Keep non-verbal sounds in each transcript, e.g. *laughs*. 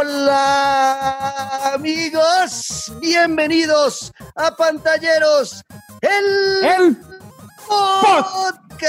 hola, amigos. Bienvenidos a Pantalleros, el, el podcast.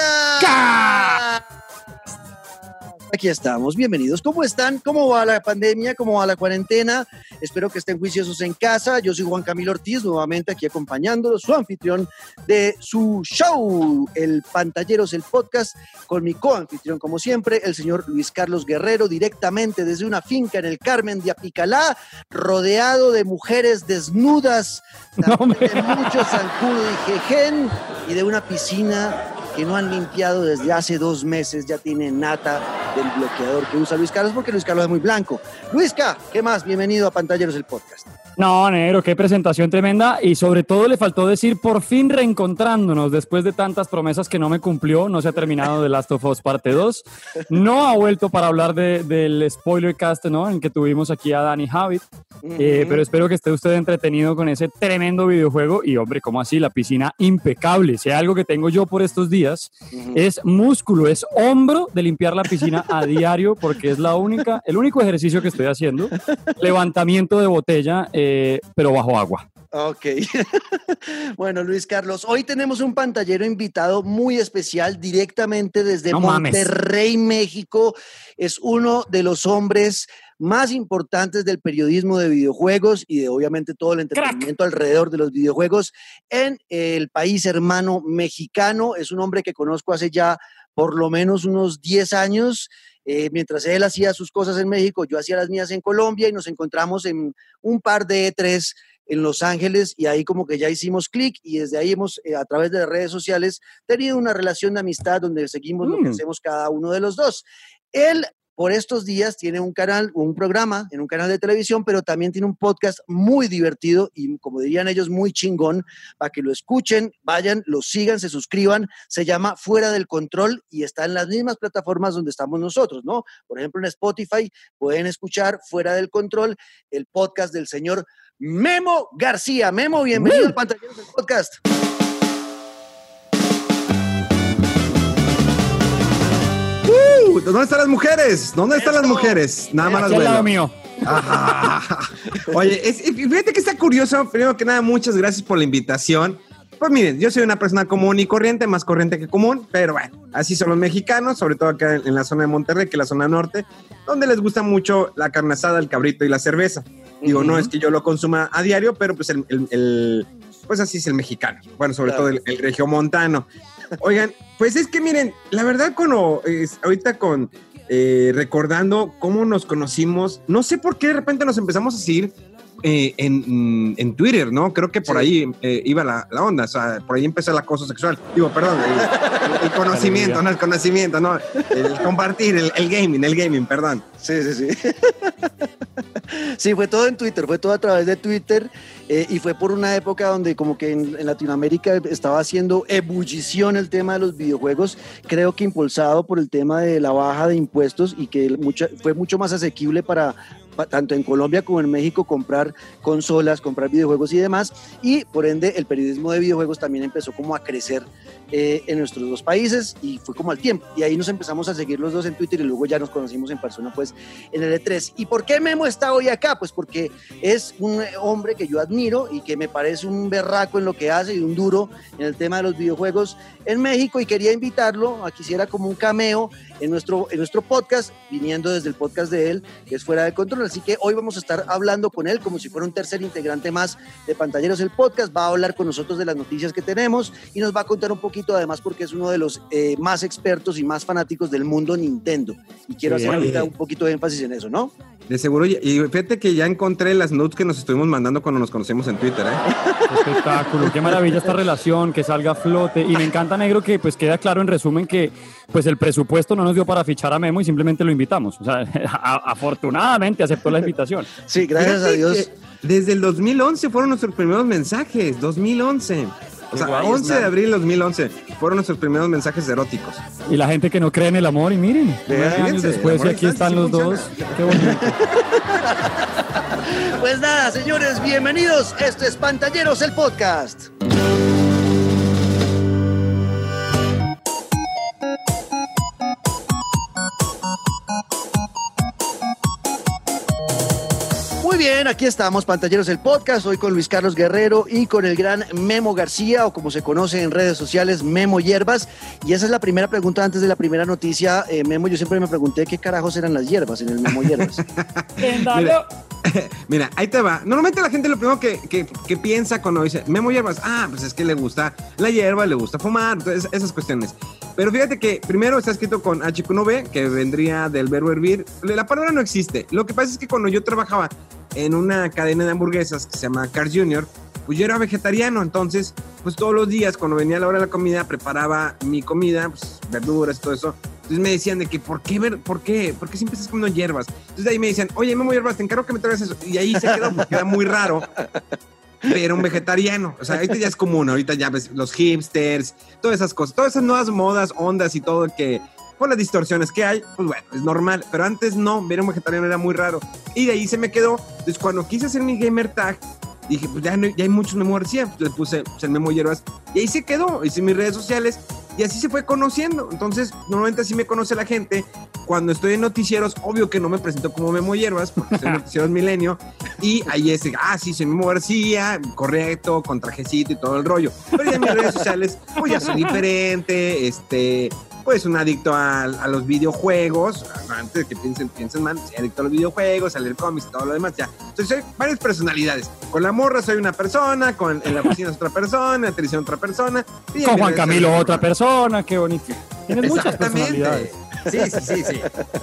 Aquí estamos, bienvenidos. ¿Cómo están? ¿Cómo va la pandemia? ¿Cómo va la cuarentena? Espero que estén juiciosos en casa. Yo soy Juan Camilo Ortiz, nuevamente aquí acompañándolos, su anfitrión de su show, el Pantalleros, el podcast, con mi coanfitrión, como siempre, el señor Luis Carlos Guerrero, directamente desde una finca en el Carmen de Apicalá, rodeado de mujeres desnudas, No, de mucho *laughs* zancudo y jejen, y de una piscina que no han limpiado desde hace dos meses, ya tiene nata del bloqueador que usa Luis Carlos, porque Luis Carlos es muy blanco. Luisca, ¿qué más? Bienvenido a Pantalleros el podcast. No, negro, qué presentación tremenda y sobre todo le faltó decir por fin reencontrándonos después de tantas promesas que no me cumplió, no se ha terminado The Last of Us parte 2, no ha vuelto para hablar de, del spoiler cast, ¿no? En que tuvimos aquí a Danny Javid, eh, pero espero que esté usted entretenido con ese tremendo videojuego y hombre, ¿cómo así? La piscina impecable, si hay algo que tengo yo por estos días es músculo, es hombro de limpiar la piscina a *laughs* diario porque es la única, el único ejercicio que estoy haciendo, levantamiento de botella, eh, pero bajo agua. Ok. *laughs* bueno, Luis Carlos, hoy tenemos un pantallero invitado muy especial directamente desde No mames. Monterrey, México. Es uno de los hombres más importantes del periodismo de videojuegos y de obviamente todo el entretenimiento alrededor de los videojuegos en el país hermano mexicano. Es un hombre que conozco hace ya por lo menos unos 10 años. Eh, mientras él hacía sus cosas en México, yo hacía las mías en Colombia y nos encontramos en un par de E3 en Los Ángeles y ahí como que ya hicimos clic y desde ahí hemos eh, a través de las redes sociales tenido una relación de amistad donde seguimos lo que Mm. hacemos cada uno de los dos. Él por estos días tiene un canal, un programa en un canal de televisión, pero también tiene un podcast muy divertido y como dirían ellos, muy chingón, para que lo escuchen, vayan, lo sigan, se suscriban. Se llama Fuera del Control y está en las mismas plataformas donde estamos nosotros, ¿no? Por ejemplo, en Spotify pueden escuchar Fuera del Control, el podcast del señor Memo García. Memo, bienvenido al Pantalleros del Podcast. Uh, ¿Dónde están las mujeres? ¿Dónde están las Eso. mujeres? Nada más las veo. mío. Ajá. Oye, es- fíjate que está curioso. Primero que nada, muchas gracias por la invitación. Pues miren, yo soy una persona común y corriente, más corriente que común, pero bueno, así son los mexicanos, sobre todo acá en, la zona de Monterrey, que es la zona norte, donde les gusta mucho la carne asada, el cabrito y la cerveza. Digo, no Ujú. es que yo lo consuma a diario, pero pues el, el- el- pues así es el mexicano. Bueno, sobre Claro. todo el, el regiomontano. Oigan, pues es que miren, la verdad, cuando ahorita con eh, recordando cómo nos conocimos, no sé por qué de repente nos empezamos a seguir eh, en, en Twitter, ¿no? Creo que por Sí. ahí eh, iba la, la onda, o sea, por ahí empezó el acoso sexual. Digo, perdón, el, el conocimiento, Aleluya. no el conocimiento, no, el compartir, el, el gaming, el gaming, perdón. Sí, sí, sí. sí, fue todo en Twitter, fue todo a través de Twitter eh, y fue por una época donde como que en, en Latinoamérica estaba haciendo ebullición el tema de los videojuegos, creo que impulsado por el tema de la baja de impuestos y que mucha- fue mucho más asequible para pa- tanto en Colombia como en México comprar consolas, comprar videojuegos y demás y por ende el periodismo de videojuegos también empezó como a crecer eh, en nuestros dos países y fue como al tiempo y ahí nos empezamos a seguir los dos en Twitter y luego ya nos conocimos en persona pues en el E3. ¿Y por qué Memo está hoy acá? Pues porque es un hombre que yo admiro y que me parece un berraco en lo que hace y un duro en el tema de los videojuegos en México y quería invitarlo a que hiciera como un cameo en nuestro, en nuestro podcast, viniendo desde el podcast de él, que es Fuera de Control. Así que hoy vamos a estar hablando con él como si fuera un tercer integrante más de Pantalleros el podcast. Va a hablar con nosotros de las noticias que tenemos y nos va a contar un poquito además porque es uno de los eh, más expertos y más fanáticos del mundo Nintendo. Y quiero hacer ahorita un poquito de énfasis en eso, ¿no? De seguro, y y fíjate que ya encontré las notes que nos estuvimos mandando cuando nos conocimos en Twitter, ¿eh? *laughs* Espectáculo, qué maravilla esta relación, que salga a flote. Y me encanta, negro, que pues queda claro en resumen que pues el presupuesto no nos dio para fichar a Memo y simplemente lo invitamos. O sea, *laughs* a- afortunadamente aceptó la invitación. Sí, gracias a Dios. Desde el 2011 fueron nuestros primeros mensajes, 2011. O sea, guay, 11 de abril de 2011 fueron nuestros primeros mensajes eróticos. Y la gente que no cree en el amor, y miren, fíjense, años después, y aquí están sí los dos. Qué bonito. *laughs* Pues nada, señores, bienvenidos. Esto es Pantalleros, el podcast. Bien, aquí estamos, Pantalleros el Podcast, hoy con Luis Carlos Guerrero y con el gran Memo García, o como se conoce en redes sociales, Memo Hierbas. Y esa es la primera pregunta antes de la primera noticia. Eh, Memo, yo siempre me pregunté qué carajos eran las hierbas en el Memo Hierbas. *laughs* mira, *laughs* mira, ahí te va. Normalmente la gente lo primero que, que, piensa cuando dice Memo Hierbas, ah, pues es que le gusta la hierba, le gusta fumar, entonces esas cuestiones. Pero fíjate que primero está escrito con H1B, que vendría del verbo hervir. La palabra no existe. Lo que pasa es que cuando yo trabajaba en una cadena de hamburguesas que se llama Cars Junior, pues yo era vegetariano, entonces, pues todos los días cuando venía la hora de la comida, preparaba mi comida, pues verduras, todo eso. Entonces me decían de que, ¿por qué, ver, por qué, por qué siempre estás comiendo hierbas? Entonces ahí me decían, oye, Memo Hierbas, te encargo que me traigas eso. Y ahí se quedó, porque era muy raro pero un vegetariano. O sea, ahorita ya es común, ahorita ya ves los hipsters, todas esas cosas, todas esas nuevas modas, ondas y todo que por las distorsiones que hay, pues bueno, es normal. Pero antes no, ver un vegetariano era muy raro. Y de ahí se me quedó. Entonces, cuando quise hacer mi gamer tag, dije, pues ya, ya hay muchos Memo García. Pues, le puse pues, el Memo Hierbas. Y ahí se quedó. Hice mis redes sociales y así se fue conociendo. Entonces, normalmente así me conoce la gente. Cuando estoy en noticieros, obvio que no me presento como Memo Hierbas, porque soy *laughs* noticieros milenio. Y ahí es, ah, sí, soy Memo García, correcto, con trajecito y todo el rollo. Pero ya en mis redes sociales, pues ya soy *laughs* diferente, este pues un adicto a, los videojuegos, antes de que piensen, piensen mal, soy adicto a los videojuegos, a leer cómics y todo lo demás, ya. Entonces soy varias personalidades. Con la morra soy una persona, con, en la oficina es otra persona, en la televisión otra persona. con Juan Camilo otra persona, qué bonito. Tienes muchas personalidades. Sí, sí, sí, sí.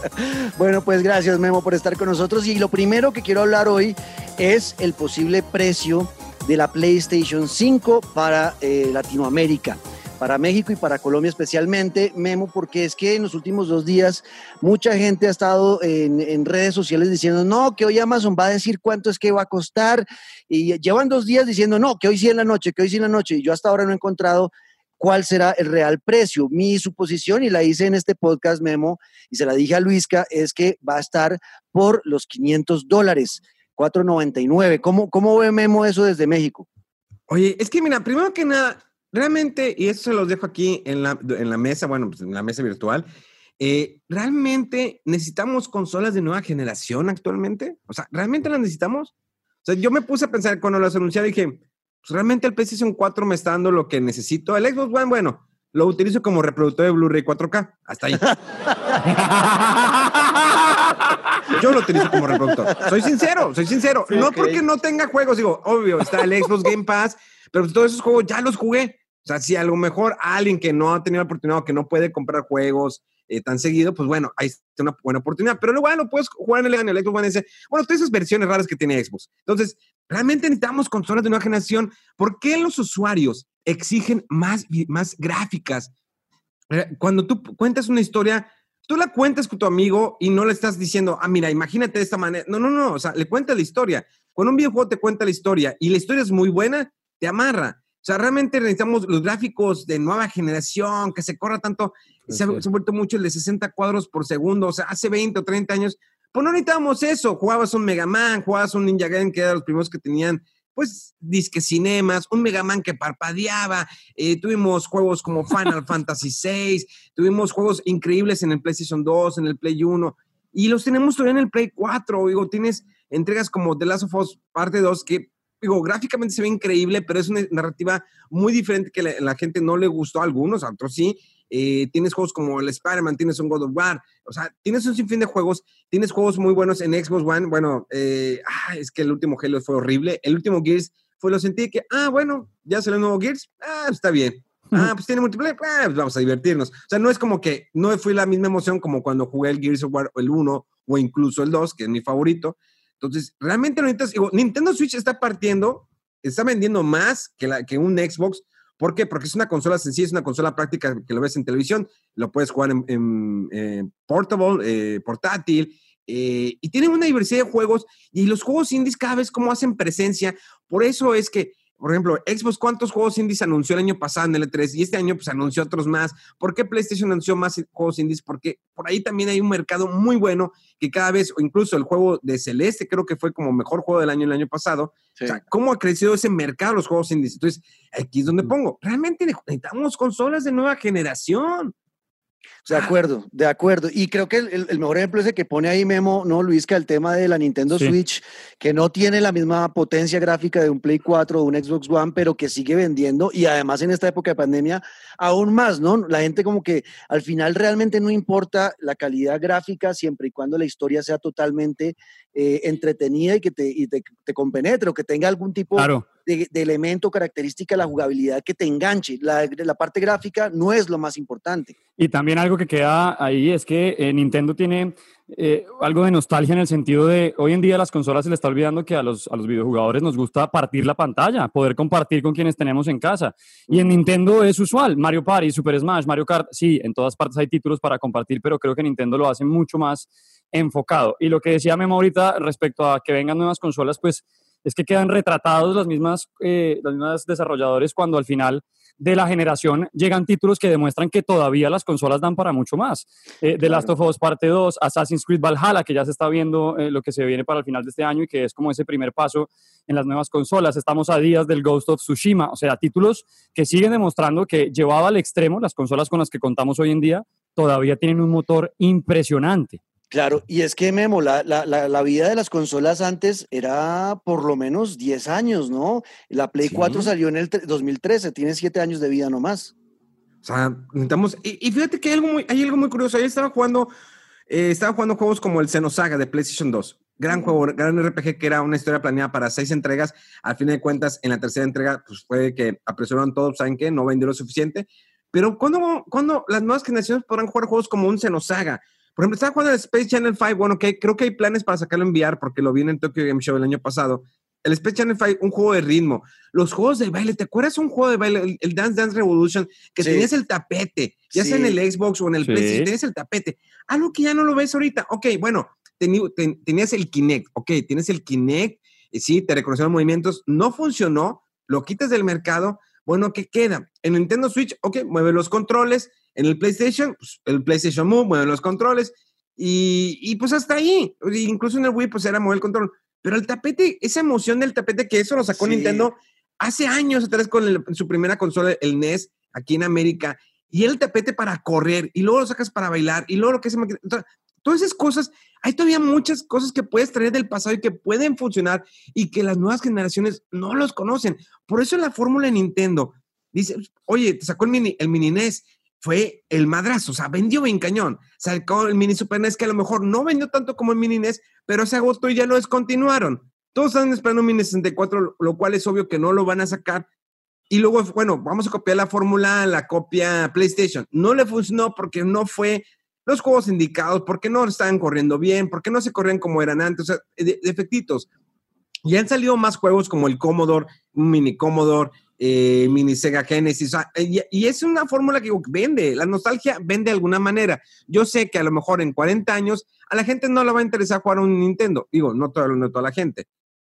*laughs* bueno, pues gracias Memo por estar con nosotros. Y lo primero que quiero hablar hoy es el posible precio de la PlayStation 5 para eh, Latinoamérica para México y para Colombia especialmente, Memo, porque es que en los últimos dos días mucha gente ha estado en, redes sociales diciendo, no, que hoy Amazon va a decir cuánto es que va a costar, y llevan dos días diciendo, no, que hoy sí en la noche, que hoy sí en la noche, y yo hasta ahora no he encontrado cuál será el real precio. Mi suposición, y la hice en este podcast, Memo, y se la dije a Luisca, es que va a estar por los 500 dólares, 4.99. ¿Cómo, ¿Cómo ve Memo eso desde México? Oye, es que mira, primero que nada, realmente, y eso se los dejo aquí en la, en la mesa, bueno, pues en la mesa virtual, eh, ¿realmente necesitamos consolas de nueva generación actualmente? O sea, ¿realmente las necesitamos? O sea, yo me puse a pensar cuando las anunciaron, dije, pues realmente el PlayStation 4 me está dando lo que necesito. El Xbox One, bueno, lo utilizo como reproductor de Blu-ray 4K. Hasta ahí. *laughs* Yo lo utilizo como reproductor. Soy sincero, soy sincero. no porque no tenga juegos, digo, obvio, está el Xbox Game Pass, pero todos esos juegos ya los jugué. O sea, si a lo mejor alguien que no ha tenido la oportunidad o que no puede comprar juegos eh, tan seguido, pues bueno, ahí está una buena oportunidad. Pero luego, bueno, puedes jugar en el, Xbox One bueno, todas esas versiones raras que tiene Xbox. Entonces, realmente necesitamos consolas de nueva generación. ¿Por qué los usuarios exigen más, más gráficas? Eh, cuando tú cuentas una historia, tú la cuentas con tu amigo y no le estás diciendo, ah, mira, imagínate de esta manera. No, no, no, o sea, le cuentas la historia. Cuando un videojuego te cuenta la historia y la historia es muy buena, te amarra. O sea, realmente necesitamos los gráficos de nueva generación, que se corra tanto. Se ha, vuelto mucho el de 60 cuadros por segundo. O sea, hace 20 o 30 años, pues no necesitábamos eso. Jugabas un Mega Man, jugabas un Ninja Gaiden, que eran los primeros que tenían, pues, disque cinemas, un Mega Man que parpadeaba. Eh, tuvimos juegos como Final *laughs* Fantasy VI, tuvimos juegos increíbles en el PlayStation 2, en el Play 1. Y los tenemos todavía en el Play 4. Digo, tienes entregas como The Last of Us Parte 2 que digo, gráficamente se ve increíble, pero es una narrativa muy diferente que la, la gente no le gustó a algunos, a otros sí. Eh, tienes juegos como el Spider-Man, tienes un God of War, o sea, tienes un sinfín de juegos, tienes juegos muy buenos en Xbox One, bueno, eh, ah, es que el último Halo fue horrible, el último Gears fue lo sentí que, ah, bueno, ya salió el nuevo Gears, ah, está bien, ah, pues tiene multiplayer, ah, pues vamos a divertirnos, o sea, no es como que, no fue la misma emoción como cuando jugué el Gears of War, el 1 o incluso el 2, que es mi favorito, entonces, realmente no necesitas, digo, Nintendo Switch está partiendo, está vendiendo más que, la, que un Xbox. ¿Por qué? Porque es una consola sencilla, es una consola práctica que lo ves en televisión, lo puedes jugar en, portable, eh, portátil, eh, y tiene una diversidad de juegos, y los juegos indies cada vez como hacen presencia. Por eso es que por ejemplo, Xbox, ¿cuántos juegos indies anunció el año pasado en el E3? Y este año, pues, anunció otros más. ¿Por qué PlayStation anunció más juegos indies? Porque por ahí también hay un mercado muy bueno que cada vez, o incluso el juego de Celeste, creo que fue como mejor juego del año el año pasado. O sea, ¿cómo ha crecido ese mercado los juegos indies? Entonces, aquí es donde mm. pongo. Realmente necesitamos consolas de nueva generación. De acuerdo, de acuerdo. Y creo que el, mejor ejemplo es el que pone ahí Memo, ¿no, Luis? Que el tema de la Nintendo Switch, que no tiene la misma potencia gráfica de un Play 4 o un Xbox One, pero que sigue vendiendo. Y además en esta época de pandemia, aún más, ¿no? La gente como que al final realmente no importa la calidad gráfica siempre y cuando la historia sea totalmente eh, entretenida y que te, y te, compenetre o que tenga algún tipo de, elemento, característica la jugabilidad que te enganche. La, la parte gráfica no es lo más importante. Y también algo que queda ahí es que eh, Nintendo tiene eh, algo de nostalgia en el sentido de hoy en día las consolas se le está olvidando que a los, a los videojugadores nos gusta partir la pantalla, poder compartir con quienes tenemos en casa. Y en Nintendo es usual, Mario Party, Super Smash, Mario Kart, sí, en todas partes hay títulos para compartir, pero creo que Nintendo lo hace mucho más enfocado. Y lo que decía Memo ahorita respecto a que vengan nuevas consolas, pues es que quedan retratados las mismas, eh, las mismas desarrolladores cuando al final de la generación llegan títulos que demuestran que todavía las consolas dan para mucho más. Eh, The Last of Us Parte 2, Assassin's Creed Valhalla, que ya se está viendo eh, lo que se viene para el final de este año y que es como ese primer paso en las nuevas consolas. Estamos a días del Ghost of Tsushima, o sea, títulos que siguen demostrando que llevado al extremo, las consolas con las que contamos hoy en día todavía tienen un motor impresionante. Claro, y es que Memo, la, la, vida de las consolas antes era por lo menos 10 años, ¿no? La Play 4 salió en el 2013, tiene 7 años de vida nomás. O sea, necesitamos. Y, fíjate que hay algo muy, hay algo muy curioso. Ayer estaba jugando, eh, estaba jugando juegos como el Xenosaga de PlayStation 2. Gran juego, gran RPG que era una historia planeada para seis entregas. Al fin de cuentas, en la tercera entrega, pues fue que apresuraron todo, ¿saben qué? No vendió lo suficiente. Pero ¿cuándo, ¿cuándo las nuevas generaciones podrán jugar juegos como un Xenosaga? Por ejemplo, estaba jugando el Space Channel 5. Bueno, que creo que hay planes para sacarlo en VR porque lo vi en el Tokyo Game Show el año pasado. El Space Channel 5, un juego de ritmo. Los juegos de baile, ¿te acuerdas un juego de baile? El, Dance Dance Revolution, que tenías el tapete, ya sea en el Xbox o en el sí. PlayStation, tenías el tapete. Algo que ya no lo ves ahorita. Ok, bueno, tenías el Kinect. Ok, tienes el Kinect. Y sí, te reconocieron movimientos. No funcionó. Lo quitas del mercado. Bueno, ¿qué queda? En Nintendo Switch, ok, mueve los controles en el PlayStation, pues, el PlayStation Move, mueve los controles y, pues hasta ahí. Incluso en el Wii, pues era mover el control. Pero el tapete, esa emoción del tapete que eso lo sacó Nintendo hace años atrás con su primera consola, el NES, aquí en América. Y el tapete para correr, y luego lo sacas para bailar, y luego lo que se todas esas cosas, hay todavía muchas cosas que puedes traer del pasado y que pueden funcionar y que las nuevas generaciones no los conocen. Por eso la fórmula de Nintendo dice, oye, te sacó el mini, el mini NES, fue el madrazo, o sea, vendió bien cañón. Sacó el mini Super NES que a lo mejor no vendió tanto como el mini NES, pero se agotó y ya lo descontinuaron. Todos están esperando un mini 64, lo cual es obvio que no lo van a sacar. Y luego, bueno, vamos a copiar la fórmula, la copia PlayStation. No le funcionó porque no fue los juegos indicados, porque no estaban corriendo bien, porque no se corrían como eran antes, o sea, defectitos. Y han salido más juegos como el Commodore, un mini Commodore, eh, mini Sega Genesis. y, es una fórmula que vende, la nostalgia vende de alguna manera. Yo sé que a lo mejor en 40 años a la gente no le va a interesar jugar un Nintendo. Digo, no, todo, no toda la gente.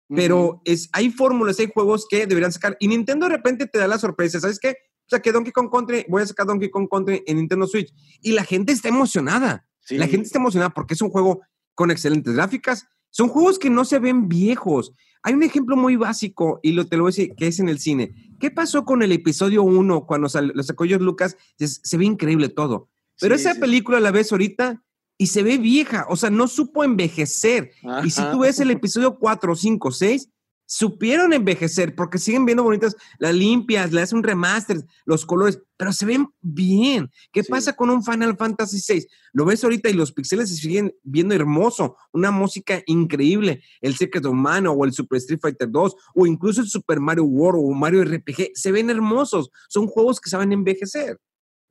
Pero es, hay fórmulas, hay juegos que deberían sacar. Y Nintendo de repente te da la sorpresa. ¿Sabes qué? O sea, que Donkey Kong Country, voy a sacar Donkey Kong Country en Nintendo Switch. Y la gente está emocionada. La gente está emocionada porque es un juego con excelentes gráficas. Son juegos que no se ven viejos. Hay un ejemplo muy básico, y lo, te lo voy a decir, que es en el cine. ¿Qué pasó con el episodio 1 cuando lo sacó George Lucas? Se, ve increíble todo. Pero esa película la ves ahorita y se ve vieja, o sea, no supo envejecer. Y si tú ves el episodio 4, 5, 6, supieron envejecer porque siguen viendo bonitas, las limpias, le hacen un remaster, los colores, pero se ven bien. ¿Qué pasa con un Final Fantasy VI? Lo ves ahorita y los pixeles se siguen viendo hermoso, una música increíble, el Secret of Mana o el Super Street Fighter 2 o incluso el Super Mario World o Mario RPG, se ven hermosos, son juegos que saben envejecer.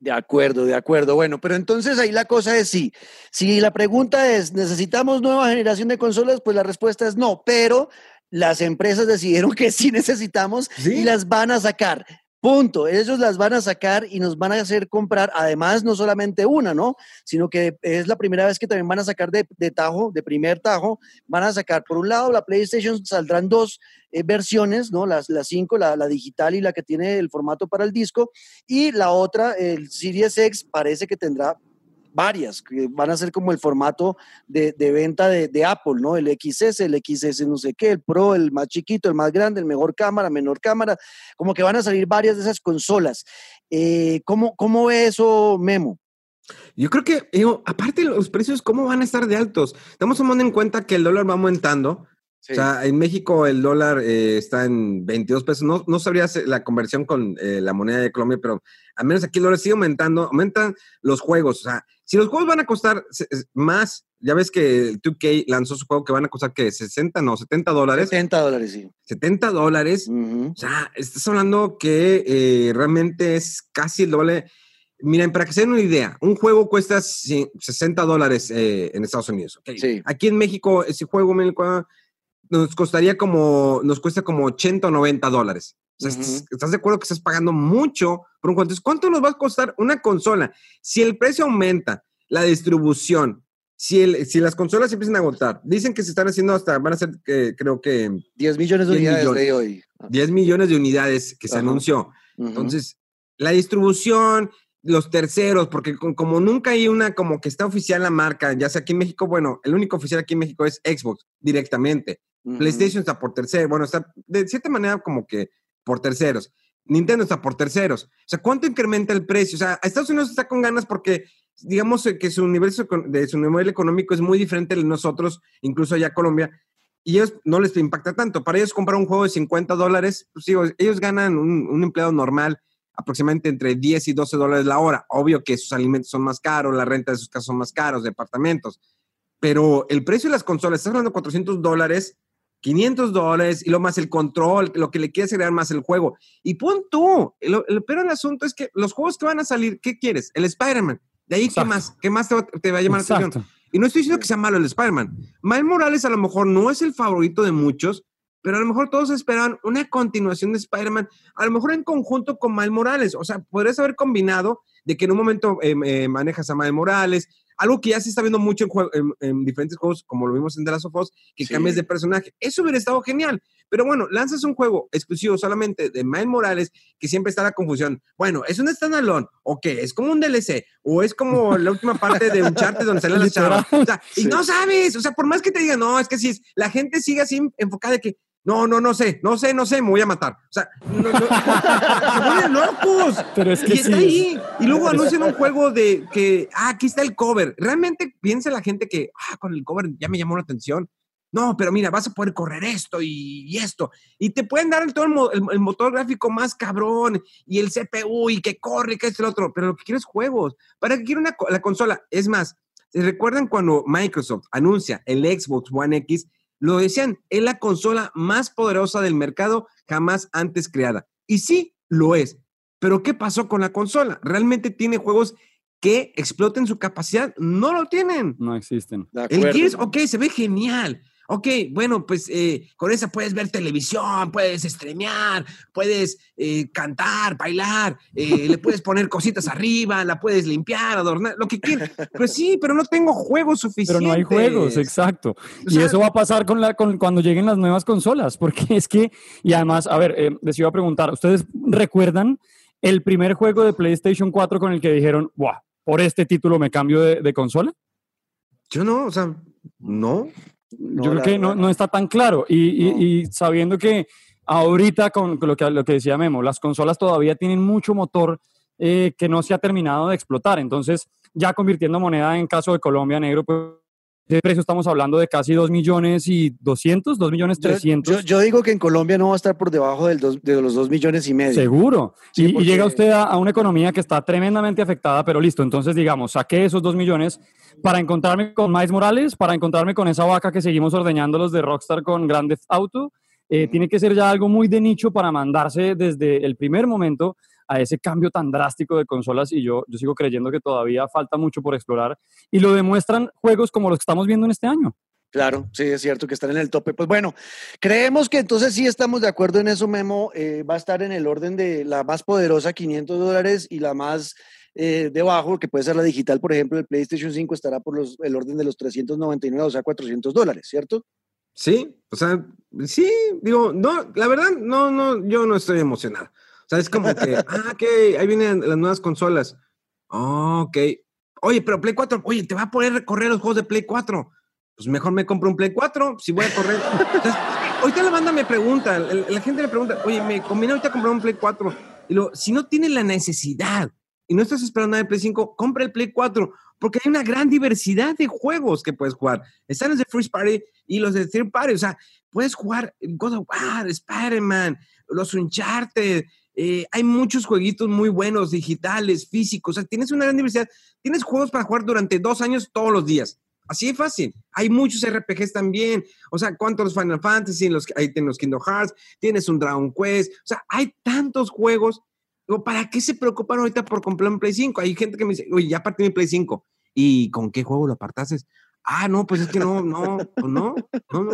De acuerdo, de acuerdo. Bueno, pero entonces ahí la cosa es sí. Si la pregunta es, ¿necesitamos nueva generación de consolas? Pues la respuesta es no, pero las empresas decidieron *laughs* que sí necesitamos y las van a sacar. Punto. Ellos las van a sacar y nos van a hacer comprar, además, no solamente una, ¿no? Sino que es la primera vez que también van a sacar de, tajo, de primer tajo, van a sacar, por un lado, la PlayStation saldrán dos eh, versiones, ¿no? Las, las cinco, la, la, digital y la que tiene el formato para el disco, y la otra, el Series X, parece que tendrá varias, que van a ser como el formato de, venta de, Apple, ¿no? El XS, el XS no sé qué, el Pro, el más chiquito, el más grande, el mejor cámara, menor cámara, como que van a salir varias de esas consolas. Eh, ¿cómo, ¿Cómo ve eso Memo? Yo creo que, digo, aparte los precios, ¿cómo van a estar de altos? Estamos tomando en cuenta que el dólar va aumentando. Sí. O sea, en México el dólar eh, está en 22 pesos. No, no sabría la conversión con eh, la moneda de Colombia, pero al menos aquí el dólar sigue aumentando. Aumentan los juegos. O sea, si los juegos van a costar más, ya ves que el 2K lanzó su juego que van a costar que 60, no, 70 dólares. 70 dólares, sí. 70 dólares. Ujú. O sea, estás hablando que eh, realmente es casi el doble. Miren, para que se den una idea, un juego cuesta ci- 60 dólares eh, en Estados Unidos. ok. Sí. Aquí en México, ese juego nos costaría como, nos cuesta como 80 o 90 dólares. O sea, Ujú. estás, estás de acuerdo que estás pagando mucho por un juego. Entonces, ¿cuánto nos va a costar una consola? Si el precio aumenta, la distribución, si, el, si las consolas se empiezan a agotar, dicen que se están haciendo hasta, van a ser, eh, creo que 10 millones de 10 unidades millones. de hoy. 10 millones de unidades que se Ajá. anunció. Ujú. Entonces, la distribución, los terceros, porque como nunca hay una como que está oficial la marca, ya sea aquí en México, bueno, el único oficial aquí en México es Xbox directamente. Ujú. PlayStation está por tercero, bueno, está de cierta manera como que por terceros. Nintendo está por terceros. O sea, ¿cuánto incrementa el precio? O sea, Estados Unidos está con ganas porque, digamos, eh, que su universo de su nivel económico es muy diferente de nosotros, incluso allá Colombia, y ellos no les impacta tanto. Para ellos comprar un juego de 50 dólares, pues digo, ellos ganan un, un empleado normal aproximadamente entre 10 y 12 dólares la hora. Obvio que sus alimentos son más caros, la renta de sus casas son más caros, departamentos. Pero el precio de las consolas, estás hablando de 400 dólares, 500 dólares, y lo más el control, lo que le quieres agregar más el juego. Y pon tú, el, el pero el asunto es que los juegos que van a salir, ¿qué quieres? El Spider-Man. De ahí, ¿qué más? ¿Qué más te va, te va a llamar la atención? Y no estoy diciendo que sea malo el Spider-Man. Miles Morales a lo mejor no es el favorito de muchos, pero a lo mejor todos esperaban una continuación de Spider-Man, a lo mejor en conjunto con Miles Morales. O sea, podrías haber combinado de que en un momento eh, eh, manejas a Miles Morales, algo que ya se está viendo mucho en, en- en diferentes juegos, como lo vimos en The Last of Us, que Sí. cambies de personaje. Eso hubiera estado genial. Pero bueno, lanzas un juego exclusivo solamente de Miles Morales, que siempre está la confusión. Bueno, ¿es un standalone? ¿O qué? ¿Es como un DLC? ¿O es como *laughs* la última parte de Uncharted donde salen las Literal. chavas? O sea, y Sí. no sabes, o sea, por más que te digan, no, es que si es, la gente sigue así enfocada de que, no, no, no sé, no sé, no sé, me voy a matar. O sea, no, no, *laughs* se locos. Pero es que y está sí, ahí. Y luego es- anuncian un juego de que, ah, aquí está el cover. Realmente piensa la gente que, ah, con el cover ya me llamó la atención. No, pero mira, vas a poder correr esto y, y esto. Y te pueden dar el, todo el, el- el motor gráfico más cabrón y el CPU y que corre y que y lo otro. Pero lo que quiero es juegos. ¿Para qué quiero una, la consola? Es más, ¿se recuerdan cuando Microsoft anuncia el Xbox One X? Lo decían, es la consola más poderosa del mercado jamás antes creada. Y sí, lo es. Pero ¿qué pasó con la consola? ¿Realmente tiene juegos que exploten su capacidad? No lo tienen. No existen. De El. Gears, ok, se ve genial. Ok, bueno, pues eh, con esa puedes ver televisión, puedes streamear, puedes eh, cantar, bailar, eh, le puedes poner cositas arriba, la puedes limpiar, adornar, lo que quieras. Pero sí, pero no tengo juegos Pero suficientes. no hay juegos, exacto. O y eso va a pasar con la, con, cuando lleguen las nuevas consolas, porque *laughs* es que, y además, a ver, eh, les iba a preguntar, ¿ustedes recuerdan el primer juego de PlayStation 4 con el que dijeron, wow, por este título me cambio de, de consola? Yo no, o sea, no. No, Yo creo que no, no está tan claro. Y, y- y sabiendo que ahorita, con lo que, lo que decía Memo, las consolas todavía tienen mucho motor eh, que no se ha terminado de explotar. Entonces, ya convirtiendo moneda en caso de Colombia negro, pues de precio estamos hablando de casi 2 millones y 200, 2 millones Yo, 300. yo- yo digo que en Colombia no va a estar por debajo del dos- de los dos millones y medio. Seguro. Sí, y, y porque- llega usted a, a una economía que está tremendamente afectada, pero listo. Entonces, digamos, saqué esos dos millones para encontrarme con Miles Morales, para encontrarme con esa vaca que seguimos ordeñando los de Rockstar con Grand Theft Auto. Eh, Ujú. Tiene que ser ya algo muy de nicho para mandarse desde el primer momento a ese cambio tan drástico de consolas y yo, yo sigo creyendo que todavía falta mucho por explorar y lo demuestran juegos como los que estamos viendo en este año. Claro, sí, es cierto que están en el tope. Pues bueno, creemos que entonces sí estamos de acuerdo en eso, Memo. eh, va a estar en el orden de la más poderosa, 500 dólares, y la más eh, debajo, que puede ser la digital, por ejemplo, el PlayStation 5 estará por los, el orden de los 399, o sea, 400 dólares, ¿cierto? Sí, o sea, sí, digo, no, la verdad, no, no, yo no estoy emocionado. O sea, es como que, *laughs* ah, ok, ahí vienen las nuevas consolas. Oh, ok. Oye, pero Play 4, oye, te va a poder correr los juegos de Play 4. Pues mejor me compro un Play 4 si voy a correr. Entonces, ahorita la banda me pregunta, la, gente me pregunta, oye, me conviene ahorita comprar un Play 4. Y luego, si no tiene la necesidad y no estás esperando nada de Play 5, compra el Play 4, porque hay una gran diversidad de juegos que puedes jugar. Están los de First Party y los de Third Party, o sea, puedes jugar God of War, Spider-Man, los Uncharted, eh, hay muchos jueguitos muy buenos, digitales, físicos, o sea, tienes una gran diversidad, tienes juegos para jugar durante dos años todos los días. Así de fácil. Hay muchos RPGs también. O sea, ¿cuántos Final Fantasy? Los, ahí tienes los Kingdom Hearts, tienes un Dragon Quest. O sea, hay tantos juegos ¿para qué se preocupan ahorita por comprar un Play 5? Hay gente que me dice, oye, ya partí mi Play 5. ¿Y con qué juego lo apartaste? Ah, no, pues es que no, no, pues no, no, no.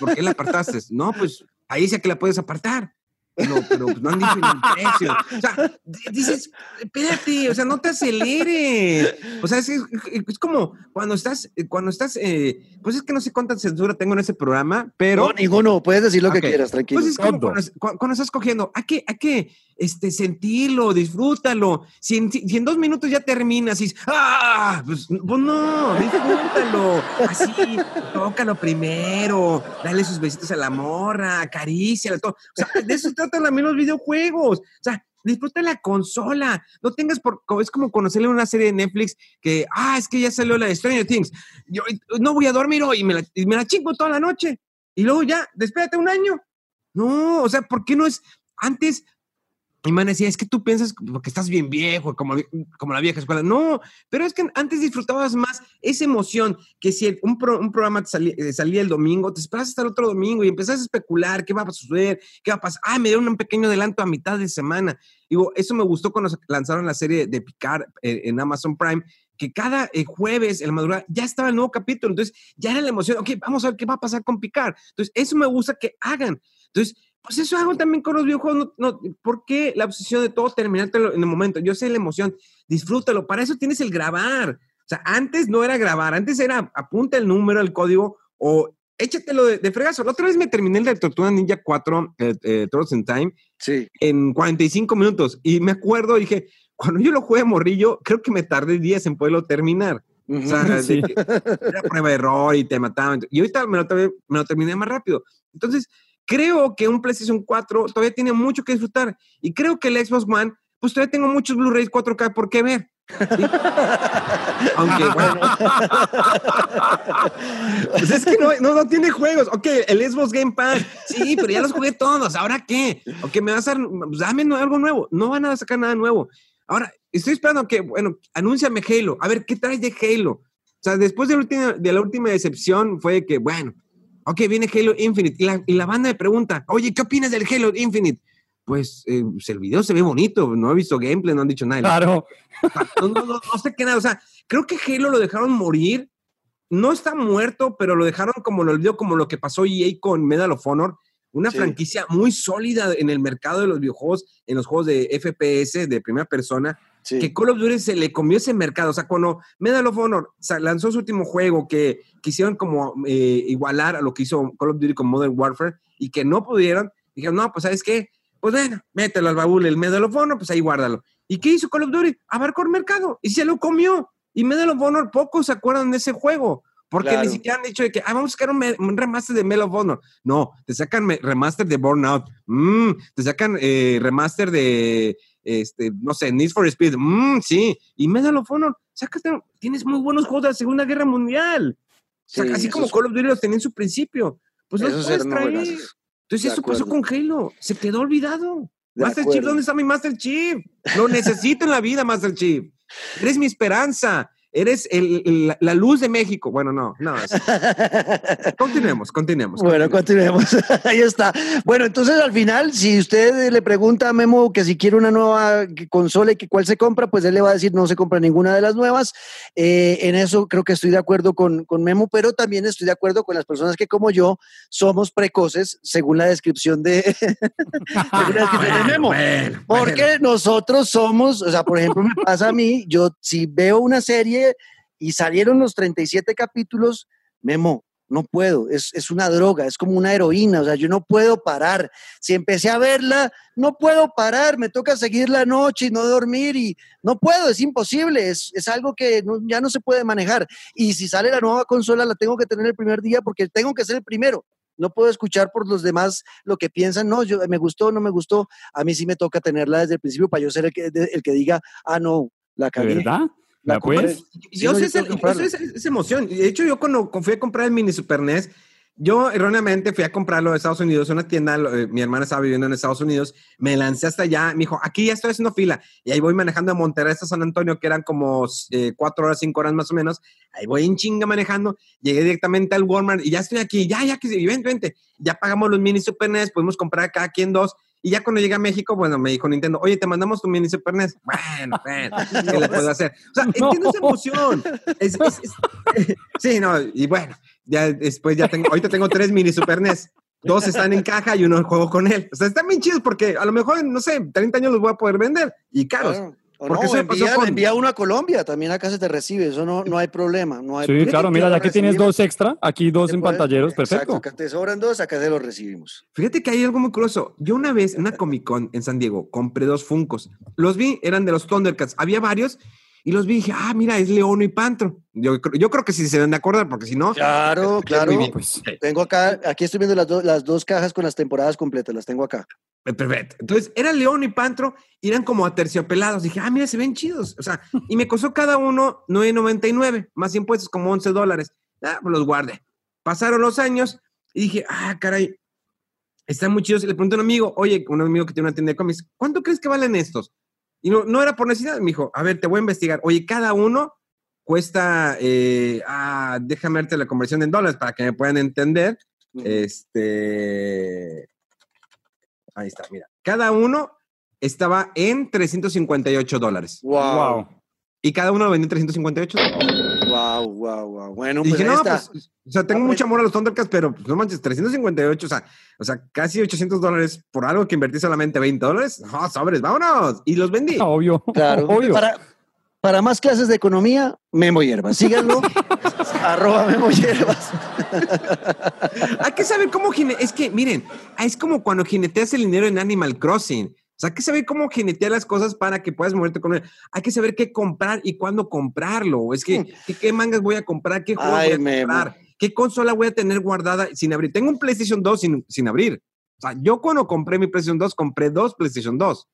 ¿Por qué la apartaste? No, pues ahí dice que la puedes apartar. No, pero pues, no han dicho ni el precio. O sea, dices, espérate, o sea, no te aceleres. O sea, es, es como cuando estás, cuando estás, eh, pues es que no sé cuánta censura tengo en ese programa, pero. No, ninguno, puedes decir lo que quieras, tranquilo. Pues es como cuando, estás cogiendo, hay que, hay que este, sentirlo, disfrútalo. Si en, si en dos minutos ya terminas y ¡ah! Pues, pues, no, disfrútalo. Así, tócalo primero, dale sus besitos a la morra, acaríciala, todo. O sea, de eso tratan también los videojuegos. O sea, disfruta la consola. No tengas por. Es como conocerle una serie de Netflix que, ah, es que ya salió la de Stranger Things. Yo no voy a dormir hoy y me la, y me la chingo toda la noche. Y luego ya, despédate un año. No, o sea, ¿por qué no es antes y man decía, es que tú piensas que estás bien viejo, como, como la vieja escuela. No, pero es que antes disfrutabas más esa emoción que si un, un, programa eh, salía, el domingo, te esperas hasta el otro domingo y empezás a especular qué va a suceder, qué va a pasar. Ah, me dieron un pequeño adelanto a mitad de semana. Digo, eso me gustó cuando lanzaron la serie de Picar eh, en Amazon Prime, que cada eh, jueves en la madrugada ya estaba el nuevo capítulo. Entonces, ya era la emoción. Ok, vamos a ver qué va a pasar con Picar. Entonces, eso me gusta que hagan. Entonces, pues eso hago también con los videojuegos. No, ¿Por qué la obsesión de todo terminártelo en el momento? Yo sé la emoción, disfrútalo. Para eso tienes el grabar. O sea, antes no era grabar, antes era apunta el número, el código o échatelo de, de fregazo. La otra vez me terminé el de Tortuga Ninja 4, eh, eh in Time, sí. en 45 minutos. Y me acuerdo, dije, cuando yo lo jugué morrillo, creo que me tardé días en poderlo terminar. O sea, *laughs* sí. era prueba de error y te mataban. Y ahorita me lo, me lo terminé más rápido. Entonces, creo que un PlayStation 4 todavía tiene mucho que disfrutar. Y creo que el Xbox One, pues todavía tengo muchos Blu-rays 4K por qué ver. *laughs* Aunque *laughs* bueno. pues es que no, no, no, tiene juegos. Ok, el Xbox Game Pass. Sí, pero ya los jugué todos. ¿Ahora qué? Ok, me vas a dar, pues dame algo nuevo. No van a sacar nada nuevo. Ahora, estoy esperando que, bueno, anúnciame Halo. A ver, ¿qué traes de Halo? O sea, después de la última, de la última decepción fue que, bueno, Ok, viene Halo Infinite. Y la, banda me pregunta, oye, ¿qué opinas del Halo Infinite? Pues, eh, pues, el video se ve bonito, no he visto gameplay, no han dicho nada. Claro. *laughs* No, no, no, sé qué nada, o sea, creo que Halo lo dejaron morir. No está muerto, pero lo dejaron como lo olvidó, como lo que pasó EA con Medal of Honor, una franquicia muy sólida en el mercado de los videojuegos, en los juegos de FPS, de primera persona, que Call of Duty se le comió ese mercado. O sea, cuando Medal of Honor lanzó su último juego que quisieron como eh, igualar a lo que hizo Call of Duty con Modern Warfare y que no pudieron, dijeron, no, pues ¿sabes qué? Pues bueno, mételo al baúl el Medal of Honor, pues ahí guárdalo. ¿Y qué hizo Call of Duty? Abarcó el mercado y se lo comió. Y Medal of Honor, pocos se acuerdan de ese juego. Porque ni siquiera han dicho de que ah, vamos a sacar un, remaster de Medal of Honor. No, te sacan remaster de Burnout. Mm, te sacan eh, remaster de este, no sé, Need for Speed, mm, sí, y Medal of Honor, sácate, tienes muy buenos juegos de la Segunda Guerra Mundial. O sea, así como Call of Duty los tenía en su principio, pues los puedes traer. Entonces eso pasó con Halo, se quedó olvidado. Master Chief, ¿dónde está mi Master Chief? Lo necesito en la vida, Master Chief. Eres mi esperanza eres la luz de México. Bueno, no, no. *laughs* continuemos, continuemos. Bueno, continuemos. *laughs* Ahí está. Bueno, entonces al final, si usted le pregunta a Memo que si quiere una nueva consola y que cuál se compra, pues él le va a decir no se compra ninguna de las nuevas. Eh, en eso creo que estoy de acuerdo con, con Memo, pero también estoy de acuerdo con las personas que como yo somos precoces, según la descripción de, *laughs* Memo. Porque nosotros somos, o sea, por ejemplo, me pasa a mí, yo si veo una serie y salieron los 37 capítulos, Memo, no puedo, es, es, una droga, es como una heroína, o sea, yo no puedo parar. Si empecé a verla, no puedo parar, me toca seguir la noche y no dormir y no puedo, es imposible, es, es algo que ya no se puede manejar. Y si sale la nueva consola, la tengo que tener el primer día porque tengo que ser el primero. No puedo escuchar por los demás lo que piensan. No, yo me gustó, no me gustó. A mí sí me toca tenerla desde el principio para yo ser el que, el que diga, ah, no, la ¿De cagué. verdad? La ¿La puedes? Sí, yo sé esa, esa- esa emoción. De hecho, yo cuando fui a comprar el mini Super NES, yo erróneamente fui a comprarlo de Estados Unidos, una tienda, eh, mi hermana estaba viviendo en Estados Unidos, me lancé hasta allá, me dijo, aquí ya estoy haciendo fila, y ahí voy manejando de Monterrey hasta San Antonio, que eran como eh, cuatro horas, cinco horas más o menos, ahí voy en chinga manejando, llegué directamente al Walmart, y ya estoy aquí, ya, ya, que sí, vente, vente, ya pagamos los mini Super NES, podemos comprar cada quien dos, y ya cuando llegué a México, bueno, me dijo Nintendo, oye, te mandamos tu mini Super NES. Bueno, bueno, *laughs* ¿qué le puedo hacer? O sea, entiendo esa emoción. Es- es- es- *laughs* sí, no, y bueno, ya después ya tengo, ahorita tengo tres mini Super NES. Dos están en caja y uno juego con él. O sea, están bien chidos porque a lo mejor, no sé, 30 años los voy a poder vender y caros. Claro. Porque no, pasó envía, con- envía uno a Colombia, también acá se te recibe, eso no, no hay problema. No hay Sí, problema. claro, mira, ya que tienes dos extra, aquí dos Se en pantalleros, Exacto, perfecto. acá te sobran dos, acá se los recibimos. Fíjate que hay algo muy curioso. Yo una vez en una Comic Con en San Diego compré dos Funcos. Los vi, eran de los Thundercats. Había varios y los vi y dije, ah, mira, es Leono y Pantro. Yo, creo- yo creo que sí se deben de acordar porque si no. Claro, claro. muy bien. Pues, Tengo acá, aquí estoy viendo las, do- las dos cajas con las temporadas completas, las tengo acá. Eh, Perfecto. Entonces, era León y Pantro, y eran como aterciopelados. Dije, ah, mira, se ven chidos. O sea, y me costó cada uno 9.99, más impuestos, como 11 dólares. Ah, pues los guardé. Pasaron los años y dije, ah, caray, están muy chidos. Y le pregunté a un amigo, oye, un amigo que tiene una tienda de cómics, ¿cuánto crees que valen estos? Y no, no era por necesidad. Me dijo, a ver, te voy a investigar. Oye, cada uno cuesta, eh, ah, déjame verte la conversión en dólares para que me puedan entender. Este. Ahí está, mira. Cada uno estaba en 358 dólares. Wow, wow. Y cada uno lo vendió en 358. Wow, wow, wow. Bueno, y pues dije, no, está. pues, o sea, tengo Ah, mucho amor a los Thundercats, pero pues, no manches, 358, o sea, o sea, casi 800 dólares por algo que invertí solamente 20 dólares. No, sobres, vámonos. Y los vendí. *laughs* Obvio. Claro. Obvio. Para, para más clases de economía, Memo Hierbas. Síganlo. *laughs* arroba Memo Hierbas. Hay que saber cómo gine- Es que, miren, es como cuando jineteas el dinero en Animal Crossing. O sea, hay que saber cómo jinetear las cosas para que puedas moverte con él. Hay que saber qué comprar y cuándo comprarlo. Es que, ¿qué, qué mangas voy a comprar? ¿Qué juegos Ay, voy a comprar? ¿Qué consola voy a tener guardada sin abrir? Tengo un PlayStation 2 sin, sin abrir. O sea, yo cuando compré mi PlayStation 2, compré dos PlayStation 2.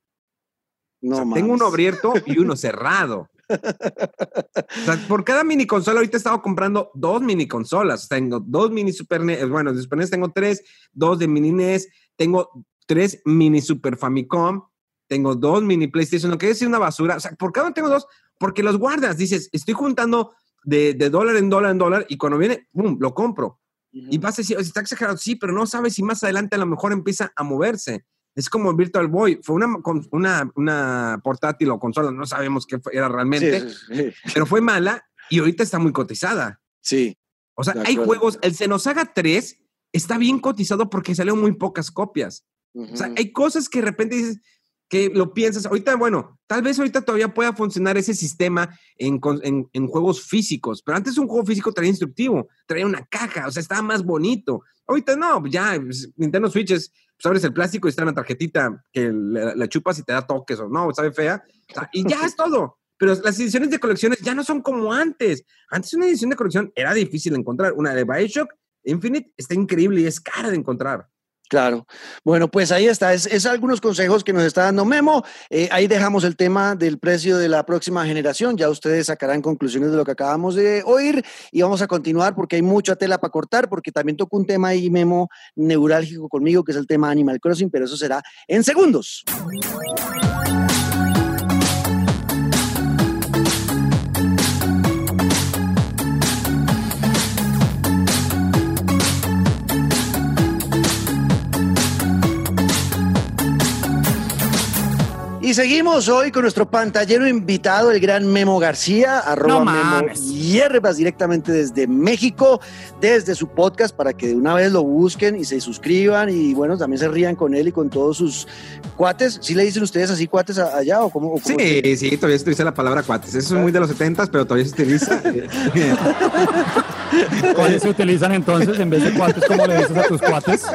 No, O sea, mames. tengo uno abierto y uno cerrado. O sea, por cada mini consola, ahorita he estado comprando dos mini consolas. Tengo dos mini Super NES, bueno, de Super NES tengo tres, dos de mini NES, tengo tres mini Super Famicom, tengo dos mini PlayStation, lo que es una basura. O sea, ¿por qué no tengo dos? Porque los guardas, dices, estoy juntando de, de dólar en dólar en dólar y cuando viene, ¡pum!, lo compro. Y vas a decir, "Oye, está exagerado, sí, pero no sabes si más adelante a lo mejor empieza a moverse. Es como Virtual Boy, fue una, una, una portátil o consola, no sabemos qué era realmente, Sí, sí, sí. pero fue mala y ahorita está muy cotizada. Sí, O sea, hay juegos, el Xenosaga 3 está bien cotizado porque salió muy pocas copias. O sea, hay cosas que de repente dices que lo piensas. Ahorita, bueno, tal vez ahorita todavía pueda funcionar ese sistema en juegos físicos, pero antes un juego físico traía instructivo, traía una caja, o sea, estaba más bonito. Ahorita no, ya pues, Nintendo Switch es, pues abres el plástico y está una tarjetita que la, la chupas y te da toques o no, sabe fea. O sea, y ya es todo. Pero las ediciones de colecciones ya no son como antes. Antes una edición de colección era difícil de encontrar. Una de Bioshock Infinite está increíble y es cara de encontrar. Claro. Bueno, pues ahí está. Es, algunos consejos que nos está dando Memo. Eh, ahí dejamos el tema del precio de la próxima generación. Ya ustedes sacarán conclusiones de lo que acabamos de oír y vamos a continuar porque hay mucha tela para cortar, porque también tocó un tema ahí, Memo, neurálgico conmigo, que es el tema Animal Crossing, pero eso será en segundos. Y seguimos hoy con nuestro pantallero invitado, el gran Memo García, arroba No Memo. Hierbas, directamente desde México, desde su podcast, para que de una vez lo busquen y se suscriban y bueno, también se rían con él y con todos sus cuates. ¿Sí le dicen ustedes así cuates allá o cómo? o cómo Sí, se- sí, todavía se utiliza la palabra cuates. Eso es muy de los 70, pero todavía se utiliza. *laughs* *laughs* ¿Cuáles se utilizan entonces en vez de cuates? ¿Cómo le dices a tus cuates? *laughs*